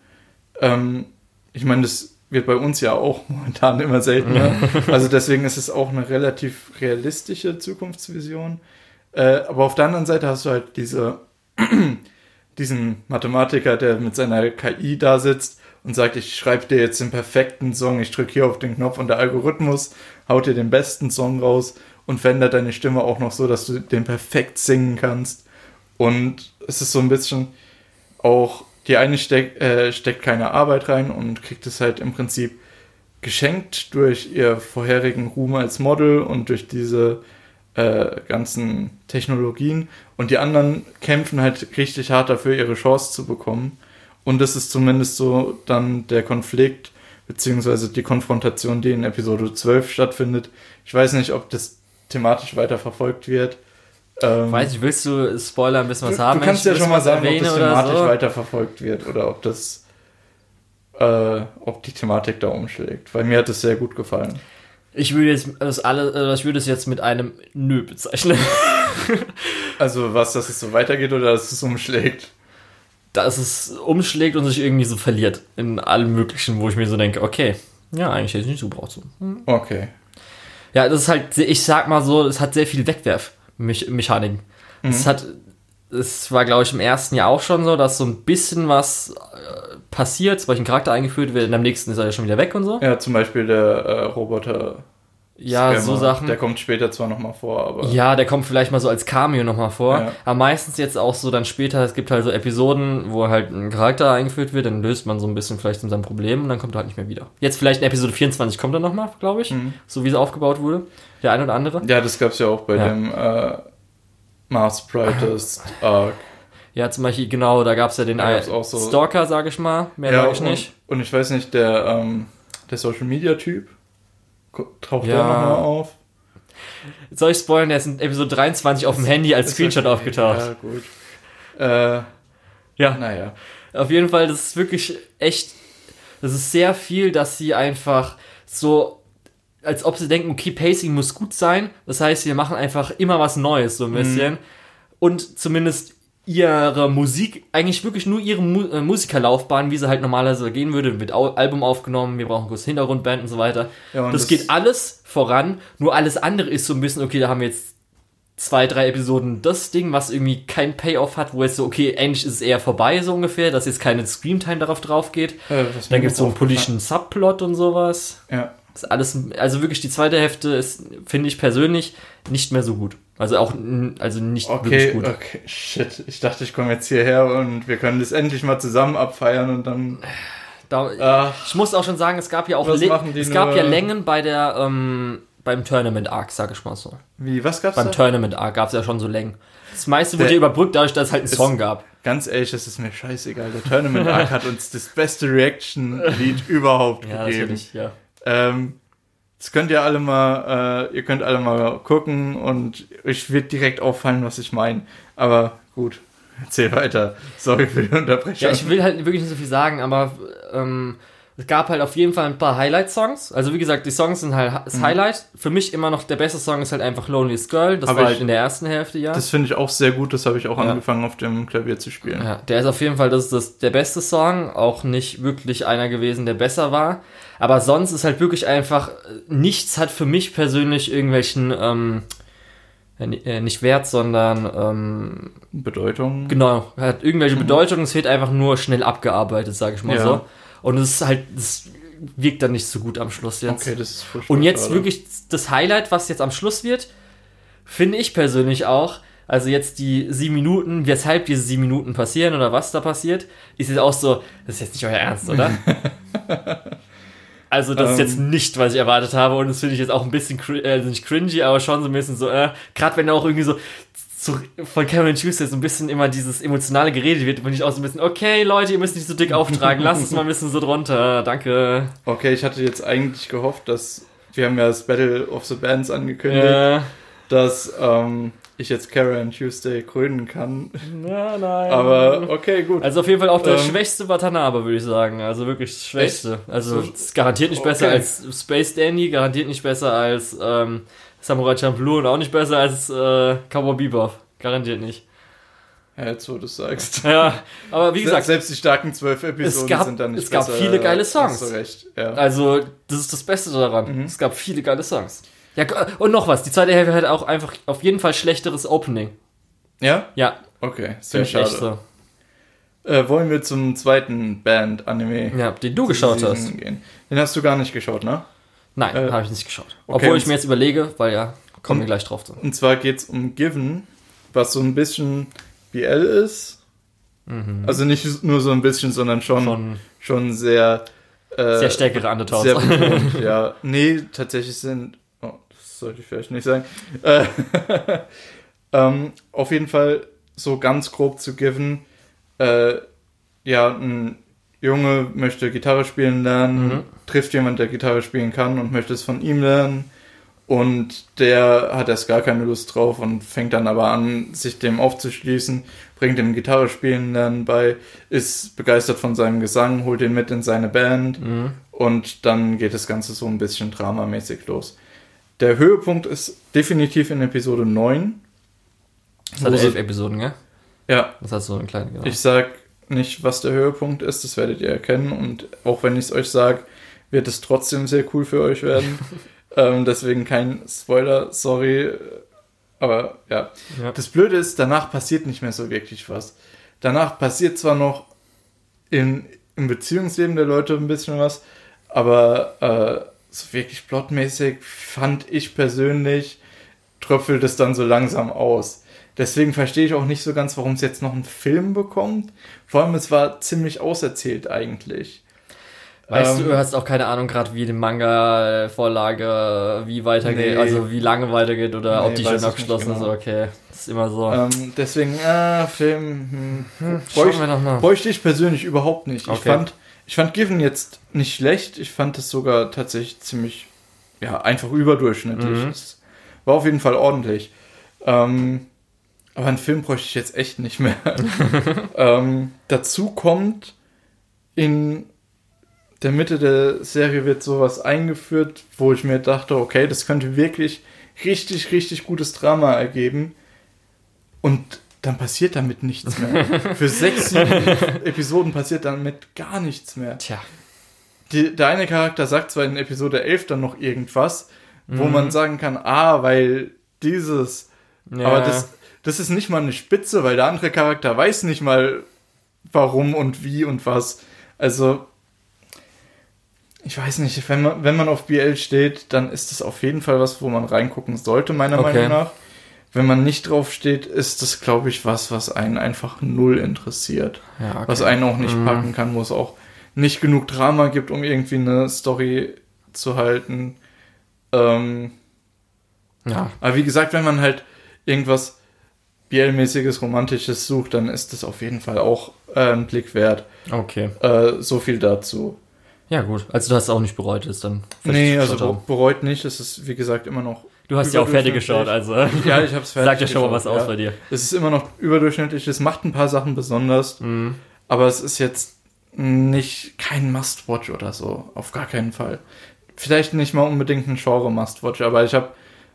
Ähm, ich meine, das wird bei uns ja auch momentan immer seltener. Also deswegen ist es auch eine relativ realistische Zukunftsvision. Äh, aber auf der anderen Seite hast du halt diese, diesen Mathematiker, der mit seiner KI da sitzt und sagt, ich schreibe dir jetzt den perfekten Song, ich drücke hier auf den Knopf und der Algorithmus haut dir den besten Song raus und verändert deine Stimme auch noch so, dass du den perfekt singen kannst. Und es ist so ein bisschen auch, die eine steck, äh, steckt keine Arbeit rein und kriegt es halt im Prinzip geschenkt durch ihr vorherigen Ruhm als Model und durch diese äh, ganzen Technologien. Und die anderen kämpfen halt richtig hart dafür, ihre Chance zu bekommen. Und das ist zumindest so dann der Konflikt, beziehungsweise die Konfrontation, die in Episode 12 stattfindet. Ich weiß nicht, ob das thematisch weiter verfolgt wird. Ähm, Weiß ich, willst du Spoiler ein bisschen was du, haben? du kannst ja schon mal sagen, ob das thematisch so? weiterverfolgt wird oder ob das, äh, ob die Thematik da umschlägt. Weil mir hat es sehr gut gefallen. Ich würde jetzt das alle, äh, ich würde es jetzt mit einem Nö bezeichnen. Also was, dass es so weitergeht oder dass es umschlägt. Dass es umschlägt und sich irgendwie so verliert in allem Möglichen, wo ich mir so denke, okay, ja, eigentlich hätte ich nicht so gebraucht. So. Hm. Okay. Ja, das ist halt, ich sag mal so, es hat sehr viel Wegwerfmechaniken. Es hat, es war, glaube ich, im ersten Jahr auch schon so, dass so ein bisschen was äh, passiert, Beispiel ein Charakter eingeführt wird, und am nächsten ist er ja schon wieder weg und so. Ja, zum Beispiel der äh, Roboter. Ja, Scammer, so Sachen. Der kommt später zwar nochmal vor, aber. Ja, der kommt vielleicht mal so als Cameo nochmal vor. Ja. Aber meistens jetzt auch so dann später, es gibt halt so Episoden, wo halt ein Charakter eingeführt wird, dann löst man so ein bisschen vielleicht sein Problem und dann kommt er halt nicht mehr wieder. Jetzt vielleicht in Episode 24 kommt er nochmal, glaube ich. Mhm. So wie es aufgebaut wurde. Der eine oder andere. Ja, das gab's ja auch bei Ja. dem äh, Mars Brightest Arc. Ja, zum Beispiel, genau, da gab es ja den Da auch so- Stalker, sage ich mal. Mehr ja, sage ich und, nicht. Und ich weiß nicht, der, ähm, der Social Media Typ taucht Ja. der nochmal auf. Soll ich spoilern, der ist in Episode 23 auf dem Handy als Screenshot okay. aufgetaucht. Ja, gut. Äh, Ja. naja. Auf jeden Fall, das ist wirklich echt, das ist sehr viel, dass sie einfach so, als ob sie denken, okay, Pacing muss gut sein. Das heißt, wir machen einfach immer was Neues, so ein bisschen. Und zumindest ihre Musik, eigentlich wirklich nur ihre Mu äh, Musikerlaufbahn, wie sie halt normalerweise gehen würde, wird Au Album aufgenommen, wir brauchen kurz Hintergrundband und so weiter. Ja, und das, das- geht alles voran, nur alles andere ist so ein bisschen, okay, da haben wir jetzt zwei, drei Episoden das Ding, was irgendwie kein Payoff hat, wo jetzt so, okay, endlich ist es eher vorbei, so ungefähr, dass jetzt keine Screamtime darauf drauf geht. Was Dann gibt es so einen politischen Subplot und sowas. Ja. Ist alles, also wirklich die zweite Hälfte ist, finde ich persönlich, nicht mehr so gut. Also auch, also nicht okay, wirklich gut. Okay, shit. Ich dachte, ich komme jetzt hierher und wir können das endlich mal zusammen abfeiern und dann. Da, Ach, ich muss auch schon sagen, es gab ja auch, es gab ja Längen bei der, ähm, beim Tournament Arc, sag ich mal so. wie, was gab's Beim da? Tournament Arc gab es ja schon so Längen. Das meiste wurde Der- überbrückt, dadurch, dass es halt einen Song gab. Ganz ehrlich, das ist mir scheißegal. Der Tournament Arc hat uns das beste Reaction-Lied überhaupt Ja, gegeben. natürlich, ja. Ähm, das könnt ihr alle mal, äh, ihr könnt alle mal gucken und euch wird direkt auffallen, was ich meine. Aber gut, erzähl weiter. Sorry für die Unterbrechung. Ja, ich will halt wirklich nicht so viel sagen, aber ähm, es gab halt auf jeden Fall ein paar Highlight-Songs. Also wie gesagt, die Songs sind halt das Highlight. Für mich immer noch der beste Song ist halt einfach Loneliest Girl. Das Hab war ich- halt in der ersten Hälfte, ja. das finde ich auch sehr gut, das habe ich auch Ja. angefangen auf dem Klavier zu spielen. Ja, der ist auf jeden Fall das ist das, der beste Song, auch nicht wirklich einer gewesen, der besser war. Aber sonst ist halt wirklich einfach, äh, nichts hat für mich persönlich irgendwelchen, ähm, äh, äh, nicht Wert, sondern, ähm, Bedeutung. genau, hat irgendwelche Bedeutung, es wird einfach nur schnell abgearbeitet, sage ich mal Ja. so. Und es ist halt, es wirkt dann nicht so gut am Schluss jetzt. Okay, das ist furchtbar Und jetzt schade. wirklich das Highlight, was jetzt am Schluss wird, finde ich persönlich auch. Also jetzt die sieben Minuten, weshalb diese sieben Minuten passieren oder was da passiert, ist jetzt auch so, das ist jetzt nicht euer Ernst, oder? also das ist jetzt Ähm. nicht, was ich erwartet habe und das finde ich jetzt auch ein bisschen, äh, also nicht cringy, aber schon so ein bisschen so, äh, gerade wenn auch irgendwie so, so von Cameron Tuesday so ein bisschen immer dieses emotionale geredet wird, bin ich auch so ein bisschen, okay Leute, ihr müsst nicht so dick auftragen, lasst es mal ein bisschen so drunter, danke. Okay, ich hatte jetzt eigentlich gehofft, dass wir haben ja das Battle of the Bands angekündigt, Äh, dass ähm, ich jetzt Karen Tuesday krönen kann. na, nein. Aber okay, gut. Also auf jeden Fall auch der Ähm. schwächste Watanabe, würde ich sagen. Also wirklich das schwächste. Also So- es ist garantiert nicht besser Okay. als Space Dandy, garantiert nicht besser als ähm, Samurai Champloo und auch nicht besser als äh, Cowboy Bebop. Garantiert nicht. ja, jetzt wo du es sagst. Ja, aber wie gesagt, selbst die starken zwölf Episoden gab- sind dann nicht es gab besser, viele geile hast Songs. du recht. Ja. also das ist das Beste daran. Mhm. Es gab viele geile Songs. Ja, und noch was, die zweite Hälfte hat auch einfach auf jeden Fall schlechteres Opening. ja? Ja, Okay, sehr schade. so. Äh, wollen wir zum zweiten Band-Anime Ja, den du geschaut hast. gehen? Den hast du gar nicht geschaut, ne? Nein, Äh, habe ich nicht geschaut. okay, Obwohl ich mir jetzt überlege, weil ja, kommen wir gleich drauf zu. Und zwar geht es um Given, was so ein bisschen BL ist. Also nicht nur so ein bisschen, sondern schon, Schon schon sehr. Äh, sehr stärkere Undertones. Sehr betont, ja. Nee, tatsächlich sind. Sollte ich vielleicht nicht sagen. Äh, ähm, auf jeden Fall so ganz grob zu given. Äh, ja, ein Junge möchte Gitarre spielen lernen, Mhm. trifft jemand, der Gitarre spielen kann und möchte es von ihm lernen. Und der hat erst gar keine Lust drauf und fängt dann aber an, sich dem aufzuschließen, bringt ihm Gitarre spielen lernen bei, ist begeistert von seinem Gesang, holt ihn mit in seine Band Mhm. und dann geht das Ganze so ein bisschen dramamäßig los. Der Höhepunkt ist definitiv in Episode 9. Das hat elf Episoden, gell? Ja, Das hat so eine kleine, genau. ich sag nicht, was der Höhepunkt ist, das werdet ihr erkennen und auch wenn ich es euch sage, wird es trotzdem sehr cool für euch werden. ähm, deswegen kein Spoiler, sorry. Aber ja. Ja. Das Blöde ist, danach passiert nicht mehr so wirklich was. Danach passiert zwar noch in, im Beziehungsleben der Leute ein bisschen was, aber äh, so wirklich plotmäßig fand ich persönlich, tröpfelt es dann so langsam aus. Deswegen verstehe ich auch nicht so ganz, warum es jetzt noch einen Film bekommt. Vor allem, es war ziemlich auserzählt eigentlich. Weißt ähm, du, du hast auch keine Ahnung gerade, wie die Manga-Vorlage, wie weitergeht, Nee. also wie lange weitergeht oder ob Nee, die weiß schon ich abgeschlossen nicht ist. genau. Okay, das ist immer so. Ähm, deswegen, äh, Film, hm, Schauen bräuchte, bräuchte ich persönlich überhaupt nicht. Ich Okay. fand, ich fand Given jetzt nicht schlecht. Ich fand es sogar tatsächlich ziemlich, ja, einfach überdurchschnittlich. Mhm. Es war auf jeden Fall ordentlich. Ähm, aber einen Film bräuchte ich jetzt echt nicht mehr. ähm, dazu kommt, in der Mitte der Serie wird sowas eingeführt, wo ich mir dachte, okay, das könnte wirklich richtig, richtig gutes Drama ergeben. Und dann passiert damit nichts mehr. Für sechs, Episoden passiert damit gar nichts mehr. Tja, Die, der eine Charakter sagt zwar in Episode 11 dann noch irgendwas, wo Mhm. man sagen kann, ah, weil dieses, ja. aber das, das ist nicht mal eine Spitze, weil der andere Charakter weiß nicht mal, warum und wie und was. Also, ich weiß nicht, wenn man, wenn man auf BL steht, dann ist das auf jeden Fall was, wo man reingucken sollte, meiner Okay. Meinung nach. Wenn man nicht drauf steht, ist das, glaube ich, was, was einen einfach null interessiert. Ja, okay. Was einen auch nicht Mhm. packen kann, wo es auch nicht genug Drama gibt, um irgendwie eine Story zu halten. Ähm, Ja, aber wie gesagt, wenn man halt irgendwas BL-mäßiges, romantisches sucht, dann ist das auf jeden Fall auch äh, ein Blick wert. okay. Äh, so viel dazu. Ja, gut. Also du hast es auch nicht bereut, ist dann. Nee, also bereut nicht. Es ist, wie gesagt, immer noch. Du hast ja auch fertig geschaut, also. Ja, ich hab's fertig Sagt ja schon mal was geschaut, aus ja. bei dir. Es ist immer noch überdurchschnittlich. Es macht ein paar Sachen besonders, Mhm. aber es ist jetzt nicht kein Must-Watch oder so. Auf gar keinen Fall. Vielleicht nicht mal unbedingt ein Genre-Must-Watch, aber ich habe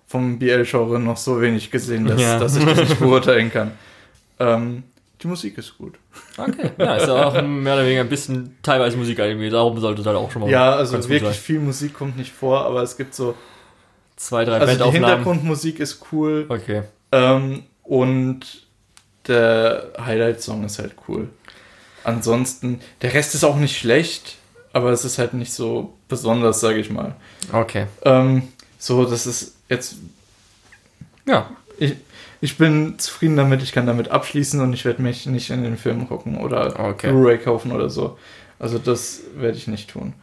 vom BL-Genre noch so wenig gesehen, dass, Ja. dass ich das nicht beurteilen kann. Ähm, die Musik ist gut. Okay. Ja, ist ja auch mehr oder weniger ein bisschen teilweise Musik irgendwie. Darum sollte dann auch schon mal. Ja, also wirklich sein. viel Musik kommt nicht vor, aber es gibt so. Zwei, drei Also die Bandaufnahmen. Hintergrundmusik ist cool. Okay. Ähm, und der Highlight-Song ist halt cool. Ansonsten, der Rest ist auch nicht schlecht, aber es ist halt nicht so besonders, sage ich mal. Okay. Ähm, so, das ist jetzt. Ja. Ich, ich bin zufrieden damit, ich kann damit abschließen und ich werde mich nicht in den Film gucken oder Okay. Blu-ray kaufen oder so. Also das werde ich nicht tun.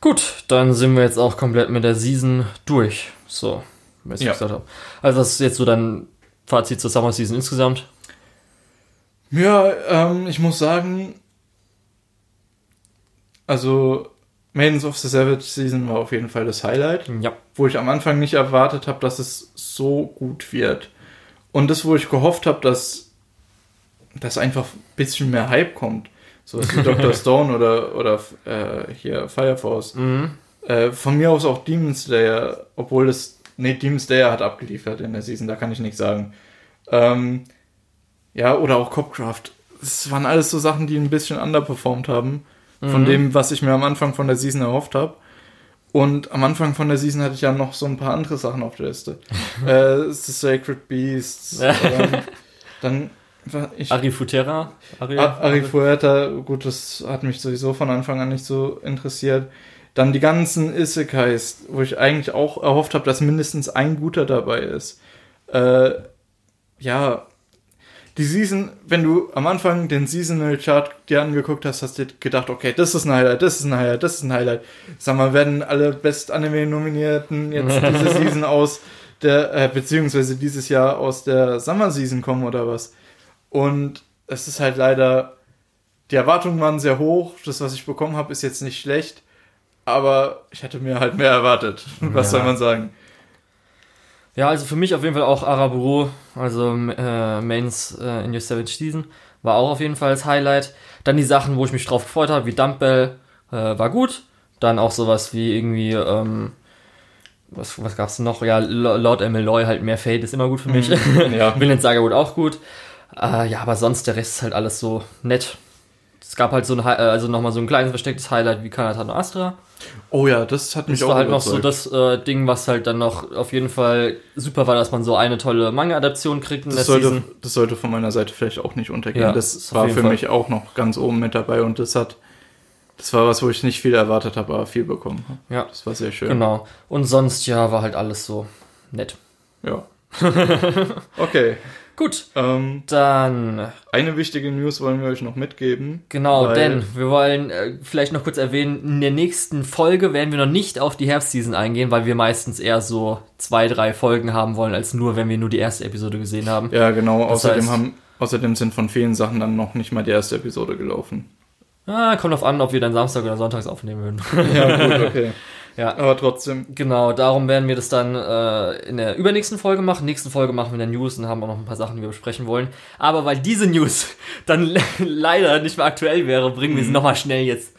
Gut, dann sind wir jetzt auch komplett mit der Season durch. So, was ich Ja. gesagt habe. Also das ist jetzt so dein Fazit zur Summer Season insgesamt. Ja, ähm, ich muss sagen, also Maidens of the Savage Season war auf jeden Fall das Highlight, Ja. wo ich am Anfang nicht erwartet habe, dass es so gut wird. Und das, wo ich gehofft habe, dass, dass einfach ein bisschen mehr Hype kommt. So was wie Dr. Stone oder, oder äh, hier Fire Force. Mhm. Äh, von mir aus auch Demon Slayer, obwohl das. Nee, Demon Slayer hat abgeliefert in der Season, da kann ich nichts sagen. Ähm, ja, oder auch Copcraft. Es waren alles so Sachen, die ein bisschen underperformed haben. Von Mhm. dem, was ich mir am Anfang von der Season erhofft habe. Und am Anfang von der Season hatte ich ja noch so ein paar andere Sachen auf der Liste. äh, The Sacred Beasts. ähm, dann war ich. Ari Futera. Ari, A- Ari Fuerta, gut, das hat mich sowieso von Anfang an nicht so interessiert. Dann die ganzen Isekais, wo ich eigentlich auch erhofft habe, dass mindestens ein guter dabei ist. Äh, ja, die Season, wenn du am Anfang den Seasonal Chart dir angeguckt hast, hast du dir gedacht, okay, das ist ein Highlight, das ist ein Highlight, das ist ein Highlight. Sag mal, werden alle Best Anime Nominierten jetzt diese Season aus der, äh, beziehungsweise dieses Jahr aus der Summer Season kommen oder was? Und es ist halt leider, die Erwartungen waren sehr hoch. Das, was ich bekommen habe, ist jetzt nicht schlecht. Aber ich hätte mir halt mehr erwartet. Was Ja. soll man sagen? Ja, also für mich auf jeden Fall auch Araburo, also äh, Mains äh, in Your Savage Season, war auch auf jeden Fall das Highlight. Dann die Sachen, wo ich mich drauf gefreut habe, wie Dumbbell, äh, war gut. Dann auch sowas wie irgendwie, ähm, was, was gab's noch? Ja, Lord Emeloy, halt mehr Fade ist immer gut für mich. Ja. Vinland Saga gut auch gut. Äh, ja, aber sonst der Rest ist halt alles so nett. Es gab halt so ein, äh, also nochmal so ein kleines verstecktes Highlight wie Kanata no Astra. Oh ja, das hat mich Das auch war halt noch so das äh, Ding, was halt dann noch auf jeden Fall super war, dass man so eine tolle Manga-Adaption kriegt in das, der sollte, Season. das sollte von meiner Seite vielleicht auch nicht untergehen. Ja, das war für Fall. mich auch noch ganz oben mit dabei und das hat, das war was, wo ich nicht viel erwartet habe, aber viel bekommen habe. Ja, Das war sehr schön. genau. Und sonst, ja, war halt alles so nett. Ja. okay. Gut, Ähm, dann, eine wichtige News wollen wir euch noch mitgeben. genau, denn wir wollen äh, vielleicht noch kurz erwähnen, in der nächsten Folge werden wir noch nicht auf die Herbstseason eingehen, weil wir meistens eher so zwei, drei Folgen haben wollen, als nur, wenn wir nur die erste Episode gesehen haben. Ja, genau. Das Außerdem, heißt- haben, außerdem sind von vielen Sachen dann noch nicht mal die erste Episode gelaufen. Ah, kommt auf an, ob wir dann Samstag oder Sonntags aufnehmen würden. Ja, gut, okay. Ja. Aber trotzdem, Genau, darum werden wir das dann äh, in der übernächsten Folge machen. Nächsten Folge machen wir dann News und haben auch noch ein paar Sachen, die wir besprechen wollen. Aber weil diese News dann le- leider nicht mehr aktuell wäre, bringen wir sie nochmal schnell jetzt.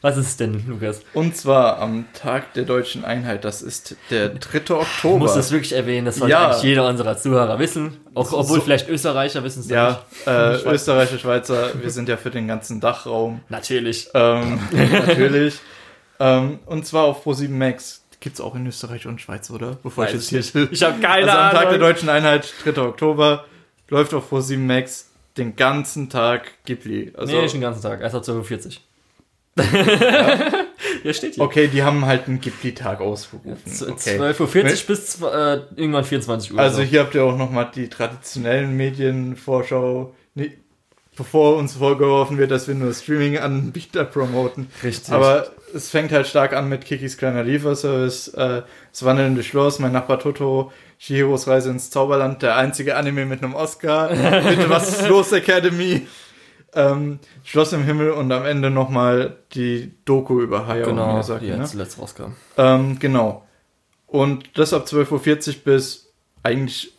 Was ist es denn, Lukas? und zwar am Tag der deutschen Einheit, das ist der 3. Oktober. Muss das wirklich erwähnen, das sollte Ja. eigentlich jeder unserer Zuhörer wissen. Auch, obwohl So- vielleicht Österreicher wissen es ja, äh, Schweiz. Österreicher, Schweizer, wir sind ja für den ganzen Dachraum. nicht. Natürlich. Ähm, natürlich. Ähm, und zwar auf Pro7 Max. Gibt's auch in Österreich und Schweiz, oder? Bevor Weiß ich jetzt hier. Ich habe keine also am Tag der Ahnung. deutschen Einheit, 3. Oktober, läuft auf Pro7 Max den ganzen Tag Ghibli. Also, nee, nicht den ganzen Tag. Erst ab 12.40 Uhr. Ja, steht hier. Okay, die haben halt einen Ghibli-Tag ausgerufen. Okay. 12.40 Uhr bis äh, irgendwann 24 Uhr. Also so. hier habt ihr auch nochmal die traditionellen Medienvorschau, nee, bevor uns vorgeworfen wird, dass wir nur Streaming-Anbieter promoten. Richtig. Aber es fängt halt stark an mit Kikis kleiner Lieferservice, äh, das wandelnde Schloss, mein Nachbar Toto, Shihiros Reise ins Zauberland, der einzige Anime mit einem Oscar, bitte was ist los Academy, ähm, Schloss im Himmel und am Ende nochmal die Doku über Hayao genau, Miyazaki. die ne? jetzt zuletzt rauskam. Ähm, genau. Und das ab 12.40 Uhr bis eigentlich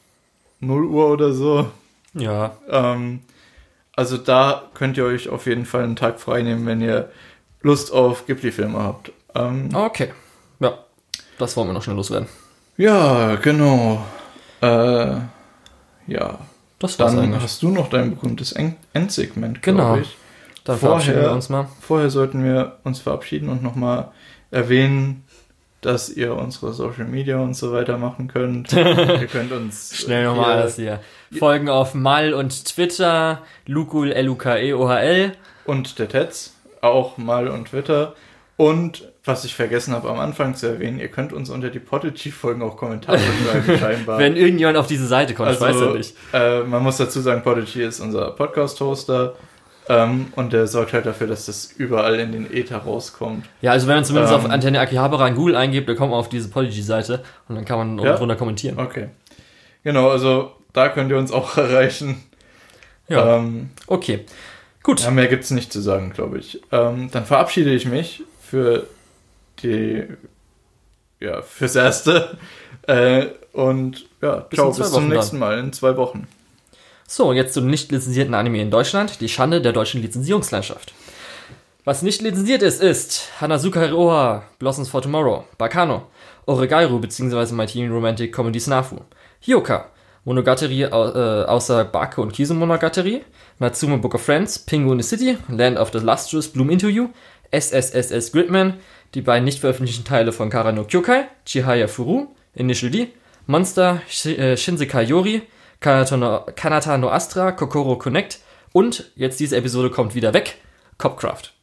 0 Uhr oder so. Ja, Ähm, also da könnt ihr euch auf jeden Fall einen Tag frei nehmen, wenn ihr Lust auf Ghibli-Filme habt. Ähm, okay. Ja, das wollen wir noch schnell loswerden. Ja, genau. Äh, ja. Das war's Dann eigentlich. hast du noch dein berühmtes En- Endsegment, Genau. glaube ich. Dann vorher- verabschieden wir uns mal. Vorher sollten wir uns verabschieden und nochmal erwähnen, dass ihr unsere Social Media und so weiter machen könnt. ihr könnt uns Schnell nochmal alles hier. Folgen auf Mal und Twitter, Lukul, L-U-K-E-O-H-L. und der Tetz, auch mal und Twitter. Und was ich vergessen habe am Anfang zu erwähnen, ihr könnt uns unter die Podigy-Folgen auch Kommentare schreiben, scheinbar. Wenn irgendjemand auf diese Seite kommt, also, ich weiß ja nicht. Äh, man muss dazu sagen, Podigy ist unser Podcast-Hoster ähm, und der sorgt halt dafür, dass das überall in den Ether rauskommt. Ja, also wenn man zumindest Ähm, auf Antenne Akihabara in Google eingibt, dann kommt man auf diese Podigy-Seite und dann kann man Ja. drunter kommentieren. Okay. Genau, also da könnt ihr uns auch erreichen. Ja, Ähm, okay. Gut. ja mehr gibt's nicht zu sagen, glaube ich. Ähm, dann verabschiede ich mich für die, ja, fürs Erste. Äh, und ja, Bis ciao, bis zum nächsten Mal in zwei Wochen. So, jetzt zum nicht lizenzierten Anime in Deutschland, die Schande der deutschen Lizenzierungslandschaft. Was nicht lizenziert ist, ist Hanazuka Hiroha, Blossoms for Tomorrow, Bakano, Oregairu bzw. My Teen Romantic Comedy Snafu, Hyoka, Monogatari äh, außer Bake und Kizu Monogatari, Natsume Book of Friends, Penguin City, Land of the Lustrous, Bloom You, SSSS Gridman, die beiden nicht veröffentlichten Teile von Kara no Kyokai, Chihaya Furu, Initial D, Monster, Sh äh, Shinsekai Yori, Kanata no, Kanata no Astra, Kokoro Connect und jetzt diese Episode kommt wieder weg, Copcraft.